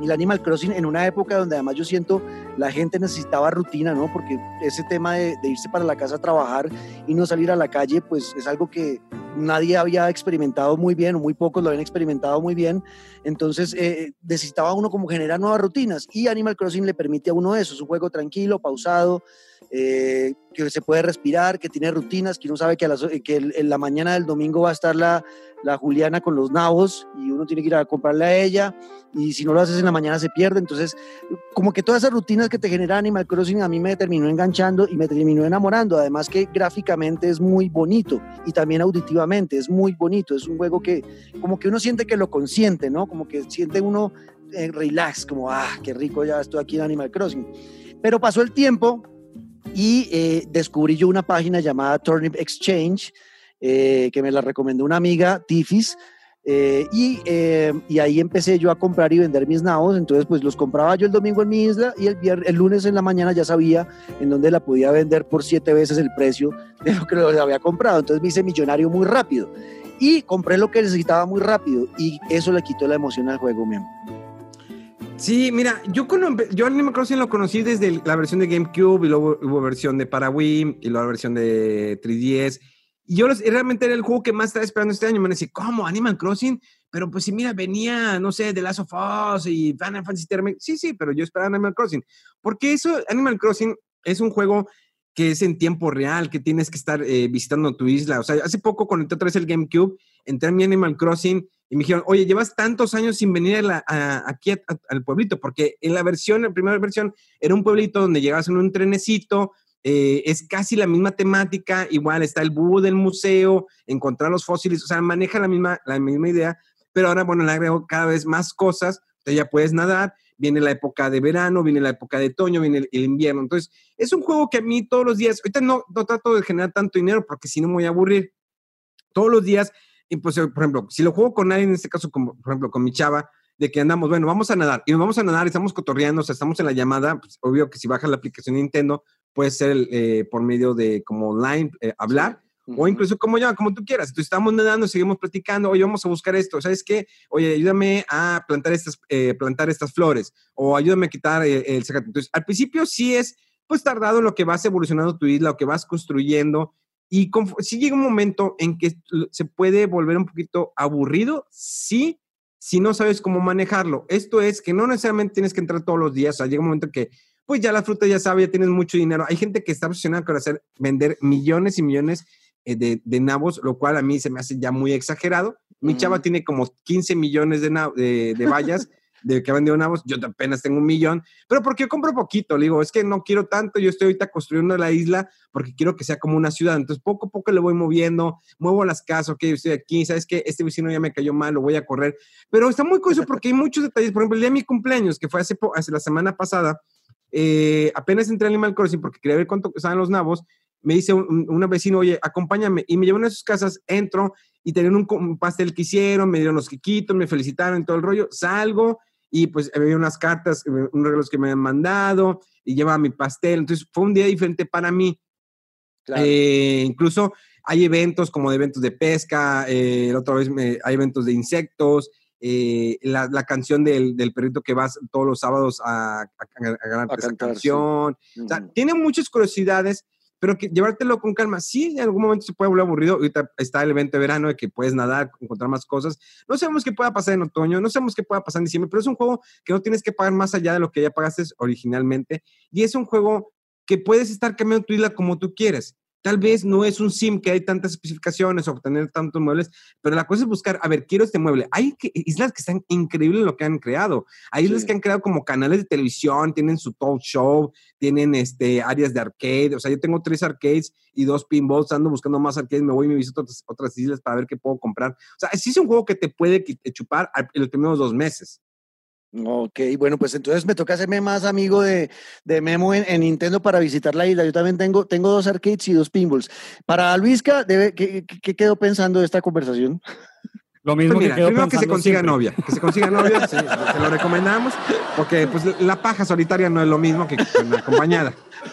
el Animal Crossing en una época donde además yo siento la gente necesitaba rutina, ¿no? Porque ese tema de, irse para la casa a trabajar y no salir a la calle, pues es algo que nadie había experimentado muy bien, o muy pocos lo habían experimentado muy bien. Entonces eh, necesitaba uno como generar nuevas rutinas y Animal Crossing le permite a uno eso, es un juego tranquilo, pausado, eh, que se puede respirar, que tiene rutinas, que uno sabe que, a que en la mañana del domingo va a estar la, la Juliana con los nabos y uno tiene que ir a comprarle a ella y si no lo haces en la mañana se pierde. Entonces, como que todas esas rutinas que te genera Animal Crossing a mí me terminó enganchando y me terminó enamorando. Además que gráficamente es muy bonito y también auditivamente es muy bonito. Es un juego que como que uno siente que lo consiente, ¿no? Como que siente uno eh, relax, como, ah, qué rico ya estoy aquí en Animal Crossing. Pero pasó el tiempo y eh, descubrí yo una página llamada Turnip Exchange, eh, que me la recomendó una amiga, Tifis, eh, y, y, ahí empecé yo a comprar y vender mis nabos, entonces pues los compraba yo el domingo en mi isla y el, el lunes en la mañana ya sabía en dónde la podía vender por siete veces el precio *laughs* de lo que lo había comprado, entonces me hice millonario muy rápido. Y compré lo que necesitaba muy rápido y eso le quitó la emoción al juego, mismo. Sí, mira, yo, yo Animal Crossing lo conocí desde la versión de GameCube y luego hubo versión de para Wii y luego la versión de 3DS. Y yo realmente era el juego que más estaba esperando este año. Me decía, ¿cómo? ¿Animal Crossing? Pero pues si mira, venía, no sé, The Last of Us y Final Fantasy Sí, sí, pero yo esperaba Animal Crossing. Porque eso, Animal Crossing es un juego que es en tiempo real, que tienes que estar eh, visitando tu isla. O sea, hace poco conecté otra vez el GameCube, entré en mi Animal Crossing y me dijeron, oye, llevas tantos años sin venir aquí al pueblito, porque en la versión, la primera versión, era un pueblito donde llegabas en un trenecito, eh, es casi la misma temática, igual está el búho del museo, encontrar los fósiles, o sea, maneja la misma, la misma idea, pero ahora, bueno, le agrego cada vez más cosas, entonces ya puedes nadar, viene la época de verano, viene la época de otoño, viene el, invierno, entonces es un juego que a mí todos los días, ahorita no, no trato de generar tanto dinero porque si no me voy a aburrir, todos los días y pues, por ejemplo, si lo juego con alguien, en este caso, como, por ejemplo, con mi chava, de que andamos, bueno, vamos a nadar, y nos vamos a nadar y estamos cotorreando, o sea, estamos en la llamada, pues obvio que si bajas la aplicación Nintendo, puede ser eh, por medio de como online, eh, hablar, o incluso como ya, como tú quieras. Entonces estamos nadando, seguimos platicando, oye, vamos a buscar esto, ¿sabes qué? Oye, ayúdame a plantar estas, eh, plantar estas flores, o ayúdame a quitar el, el Entonces, al principio sí es, pues tardado en lo que vas evolucionando tu isla, lo que vas construyendo, y si llega un momento en que se puede volver un poquito aburrido, sí, si no sabes cómo manejarlo. Esto es que no necesariamente tienes que entrar todos los días, o sea, llega un momento que pues ya la fruta ya sabe, ya tienes mucho dinero. Hay gente que está obsesionada con hacer, vender millones y millones eh, de, de nabos, lo cual a mí se me hace ya muy exagerado. Mi chava tiene como 15 millones de, de, de vallas *laughs* de que ha vendido nabos, yo apenas tengo un millón, pero porque yo compro poquito, le digo, es que no quiero tanto, yo estoy ahorita construyendo la isla porque quiero que sea como una ciudad, entonces poco a poco le voy moviendo, muevo las casas, ok, estoy aquí, ¿sabes qué? Este vecino ya me cayó mal, lo voy a correr, pero está muy curioso porque hay muchos detalles, por ejemplo, el día de mi cumpleaños, que fue hace, hace la semana pasada, eh, apenas entré a Animal Crossing porque quería ver cuánto costaban los nabos, me dice un, un- una vecino, oye, acompáñame, y me llevan a sus casas, entro, y tenían un, un pastel que hicieron, me dieron los quiquitos, me felicitaron todo el rollo, salgo, y pues había unas cartas, eh, unos regalos que me habían mandado, y llevaba mi pastel, entonces fue un día diferente para mí, Claro. eh, incluso hay eventos como de eventos de pesca, eh, la otra vez me- hay eventos de insectos, eh, la, la canción del, del perrito que vas todos los sábados a, a, a esa cantar, sí. canción. O sea, tiene muchas curiosidades, pero que llevártelo con calma. Sí, en algún momento se puede volver aburrido. Ahorita está el evento de verano de que puedes nadar, encontrar más cosas. No sabemos qué pueda pasar en otoño, no sabemos qué pueda pasar en diciembre, pero es un juego que no tienes que pagar más allá de lo que ya pagaste originalmente. Y es un juego que puedes estar cambiando tu isla como tú quieres. Tal vez no es un sim que hay tantas especificaciones o obtener tantos muebles, pero la cosa es buscar, a ver, quiero este mueble. Hay que- islas que están increíbles en lo que han creado. Hay islas que han creado como canales de televisión, tienen su talk show, tienen este, áreas de arcade. O sea, yo tengo tres arcades y dos pinballs, ando buscando más arcades, me voy y me visito otras, otras islas para ver qué puedo comprar. O sea, sí es un juego que te puede chupar en los primeros dos meses. Ok, bueno, pues entonces me toca hacerme más amigo de, de Memo en, en Nintendo para visitar la isla. Yo también tengo, tengo dos arcades y dos pinballs. Para Luisca, debe, ¿qué, qué- quedó pensando de esta conversación? Lo mismo Pues mira, que primero que se consiga siempre. novia, que se consiga novia, se, se lo recomendamos, porque pues la paja solitaria no es lo mismo que con acompañada.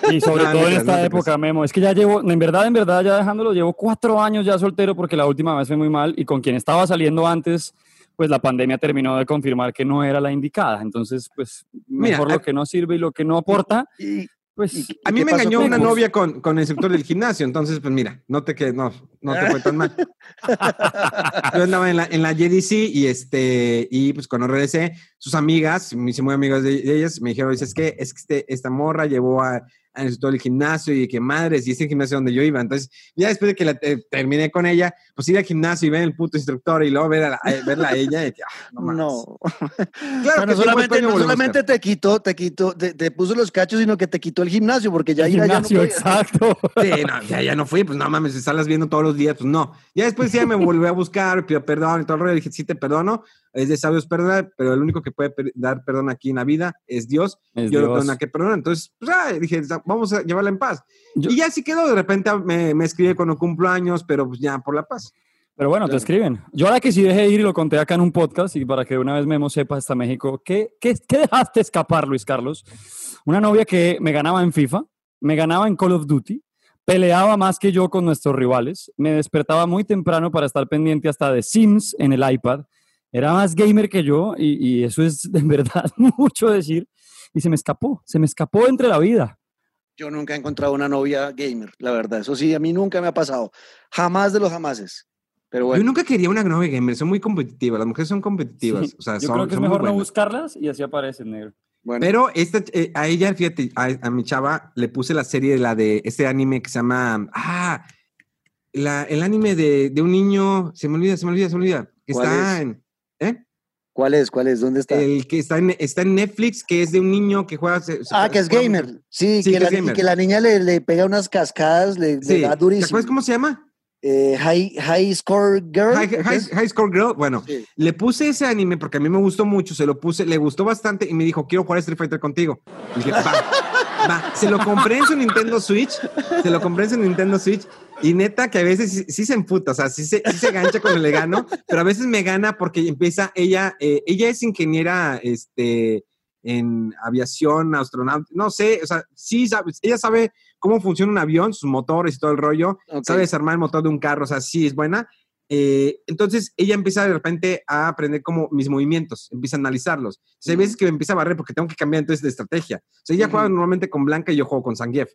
Y sobre No, no todo en no esta te época. Memo. Es que ya llevo, en verdad, en verdad, ya dejándolo, llevo cuatro años ya soltero porque la última vez fue muy mal y con quien estaba saliendo antes, pues la pandemia terminó de confirmar que no era la indicada. Entonces, pues mejor lo que no sirve y lo que no aporta, Y, pues y- A mí me engañó con una novia con, con el instructor del gimnasio, entonces pues mira, no te que no, no te fue tan mal. Yo andaba en la, en la JDC y este, y pues cuando regresé, sus amigas, me hice muy amigas de, de ellas, me dijeron, dices que es que este- esta morra llevó a, instructor del gimnasio y que madres, y ese gimnasio donde yo iba. Entonces, ya después de que la, eh, terminé con ella, pues ir al gimnasio y ver el puto instructor y luego ver a la- eh, verla a ella, y que, ah, no. No. Claro Bueno, que solamente, no solamente te quitó, te quitó, te, te puso los cachos, sino que te quitó el gimnasio, porque ya ir allá no gimnasio, exacto. Sí, no, ya, ya no fui, pues no mames, estarlas viendo todos los días, pues no. Ya después ya me volvió a buscar, pidió perdón y todo el rollo. Dije, sí te perdono, es de sabios perdonar, pero el único que puede per- dar perdón aquí en la vida es Dios. Es Yo no Dios. tengo nada que perdonar. Entonces, pues, ah, dije, vamos a llevarla en paz. Yo- Y ya así quedó, de repente me, me escribe cuando cumplo años, pero pues ya por la paz. Pero bueno, te escriben. Yo ahora que sí dejé ir y lo conté acá en un podcast y para que de una vez Memo sepa hasta México, ¿qué, qué, qué dejaste escapar, Luis Carlos? Una novia que me ganaba en FIFA, me ganaba en Call of Duty, peleaba más que yo con nuestros rivales, me despertaba muy temprano para estar pendiente hasta de Sims en el iPad, era más gamer que yo y, y eso es en verdad *laughs* mucho decir y se me escapó, se me escapó entre la vida. Yo nunca he encontrado una novia gamer, la verdad. Eso sí, a mí nunca me ha pasado. Jamás de los jamases. Pero Yo bueno, nunca quería una novia gamer, son muy competitivas, las mujeres son competitivas. Sí, o sea, yo son, creo que es son muy mejor no buscarlas y así aparecen, negro. bueno. Pero esta, eh, a ella, fíjate, a, a mi chava le puse la serie de la de este anime que se llama. Ah, la, el anime de, de un niño. Se me olvida, se me olvida, se me olvida. Que ¿Cuál está es? en. ¿Eh? ¿Cuál es? ¿Cuál es? ¿Dónde está? El que está en, está en Netflix, que es de un niño que juega. se- se- ah, que es juega gamer. Sí, Sí, que, que la, es y gamer. que la niña le, le pega unas cascadas, le, le Sí. da ¿Te durísimo. acuerdas cómo se llama? Eh, high, high Score Girl. High, Score Girl. Bueno, Sí. le puse ese anime porque a mí me gustó mucho, se lo puse, le gustó bastante y me dijo, quiero jugar Street Fighter contigo. Y dije, va, va. Se lo compré en su Nintendo Switch, se lo compré en su Nintendo Switch y neta que a veces sí, sí se emputa, o sea, sí se, sí se gancha con el le gano, pero a veces me gana porque empieza ella, eh, ella es ingeniera, este, en aviación, astronauta, no sé, o sea, sí sabe, ella sabe cómo funciona un avión, sus motores y todo el rollo, sabe desarmar el motor de un carro, o sea, sí es buena. Eh, entonces ella empieza de repente a aprender como mis movimientos, empieza a analizarlos. O sea, hay veces que me empieza a barrer porque tengo que cambiar entonces de estrategia. O sea, ella juega normalmente con Blanca y yo juego con Zangief.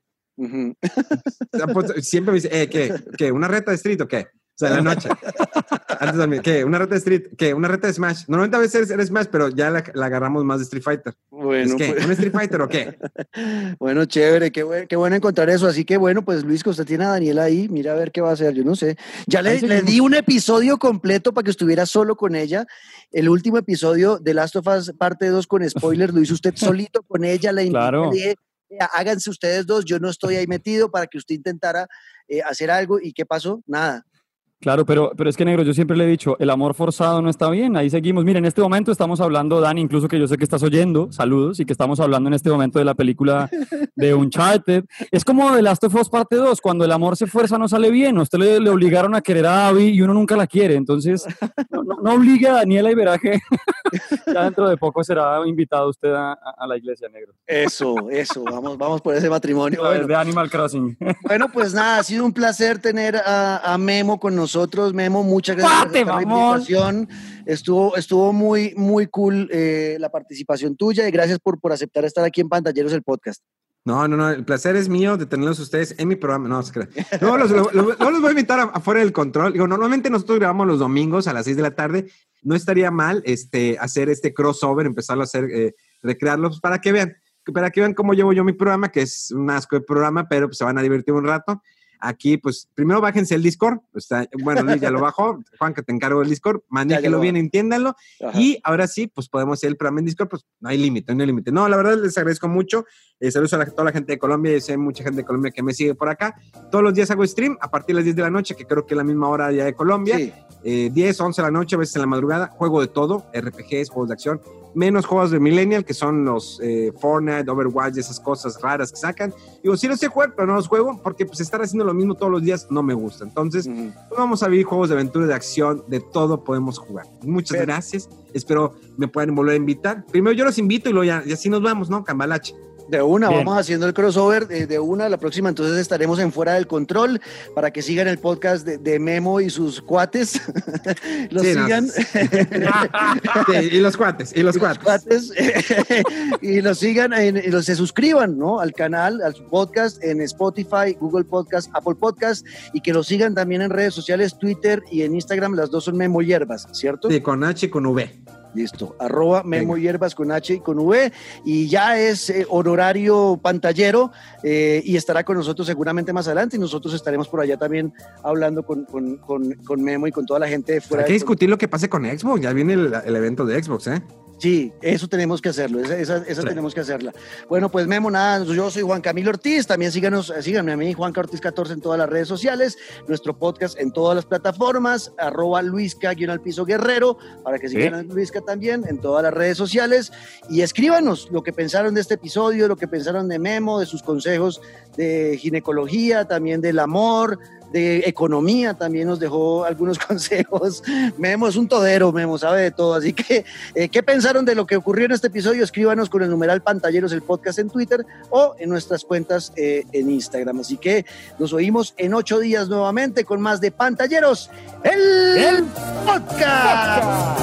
Sea, *laughs* pues, siempre me dice, eh, ¿qué? ¿Qué? ¿Una reta de street o qué? O sea, en la noche. *laughs* Antes también, ¿qué? Una reta de Street, ¿qué? Una reta de Smash. Normalmente a veces eres Smash, pero ya la, la agarramos más de Street Fighter. Bueno, ¿Es qué? pues- ¿Un Street Fighter o qué? *laughs* Bueno, chévere, qué bueno, qué bueno encontrar eso. Así que bueno, pues Luis, que usted tiene a Daniela ahí, mira a ver qué va a hacer, yo no sé. Ya le, di un episodio completo para que estuviera solo con ella. El último episodio de Last of Us parte 2 con spoilers, lo hizo usted solito con ella, invité, Claro. le dije, "Vea, háganse ustedes dos, yo no estoy ahí metido para que usted intentara eh, hacer algo. ¿Y qué pasó? Nada. Claro, pero, pero es que negro, yo siempre le he dicho, el amor forzado no está bien, ahí seguimos. Mira, en este momento estamos hablando, Dani, incluso que yo sé que estás oyendo, saludos, y que estamos hablando en este momento de la película de Uncharted. Es como The Last of Us parte 2, cuando el amor se fuerza no sale bien, usted le, le obligaron a querer a Abby y uno nunca la quiere, entonces no, no, no obligue a Daniela que *laughs* ya dentro de poco será invitado usted a, la iglesia, negro. Eso, eso, vamos, vamos por ese matrimonio. A ver, Bueno, de Animal Crossing. Bueno, pues nada, ha sido un placer tener a, a Memo con nosotros. Memo, muchas gracias por ¡Pate, aceptar la invitación. Estuvo, estuvo muy, muy cool eh, la participación tuya y gracias por, por aceptar estar aquí en Pantalleros el podcast. No, no, no, el placer es mío de tenerlos ustedes en mi programa. No, se crean. No, los, lo- lo- no los voy a invitar afuera del control. Digo, normalmente nosotros grabamos los domingos a las 6 de la tarde. No estaría mal este, hacer este crossover, empezarlo a hacer, eh, recrearlos para que vean, para que vean cómo llevo yo mi programa, que es un asco de programa, pero pues, se van a divertir un rato. Aquí, pues, primero bájense el Discord. Está, bueno, Luis ya lo bajó. Juan, que te encargo del Discord. Manéjelo lo bien, entiéndanlo. Y ahora sí, pues podemos hacer el programa en Discord, pues no hay límite, no hay límite. No, la verdad les agradezco mucho. Eh, saludos a la- toda la gente de Colombia, y sé mucha gente de Colombia que me sigue por acá. Todos los días hago stream a partir de las 10 de la noche, que creo que es la misma hora ya de Colombia. Sí, Eh, 10, 11 de la noche, a veces en la madrugada. Juego de todo, RPGs, juegos de acción. Menos juegos de Millennial, que son los eh, Fortnite, Overwatch, esas cosas raras que sacan. Digo, sí los sé jugar, pero no los juego porque pues estar haciendo lo mismo todos los días no me gusta. Entonces, ujú. pues vamos a vivir juegos de aventura, de acción, de todo podemos jugar. Muchas Pero- gracias. Espero me puedan volver a invitar. Primero yo los invito y luego ya, y así nos vamos, ¿no? Cambalache. De una, Bien. vamos haciendo el crossover eh, de una. La próxima entonces estaremos en Fuera del Control para que sigan el podcast de, de Memo y sus cuates. *laughs* Los Sí, no, sigan. *laughs* Sí, y los cuates, y los *laughs* y cuates. cuates, y los sigan en- y los, se suscriban ¿no? al canal, al podcast en Spotify, Google Podcast, Apple Podcast y que los sigan también en redes sociales, Twitter y en Instagram, las dos son Memo Hierbas, ¿cierto? Sí, con H y con V. Listo, arroba Memo Hierbas con H y con V y ya es eh, honorario pantallero eh, y estará con nosotros seguramente más adelante y nosotros estaremos por allá también hablando con, con- con- con Memo y con toda la gente de fuera. Hay que discutir lo que pase con Xbox. Ya viene el, el evento de Xbox, ¿eh? Sí, eso tenemos que hacerlo, esa, esa- esa Sí. tenemos que hacerla. Bueno, pues Memo, nada, yo soy Juan Camilo Ortiz, también síganos, eh, síganme a mí, Juan Ortiz 14 en todas las redes sociales, nuestro podcast en todas las plataformas, arroba Luisca, guion al piso guerrero, para que sigan a Luisca también en todas las redes sociales, y escríbanos lo que pensaron de este episodio, lo que pensaron de Memo, de sus consejos de ginecología, también del amor, de economía, también nos dejó algunos *laughs* consejos. Memo es un todero, Memo sabe de todo, así que eh, ¿Qué pensaron de lo que ocurrió en este episodio? Escríbanos con el numeral Pantalleros, el podcast en Twitter o en nuestras cuentas eh, en Instagram. Así que nos oímos en ocho días nuevamente con más de Pantalleros, el, El podcast.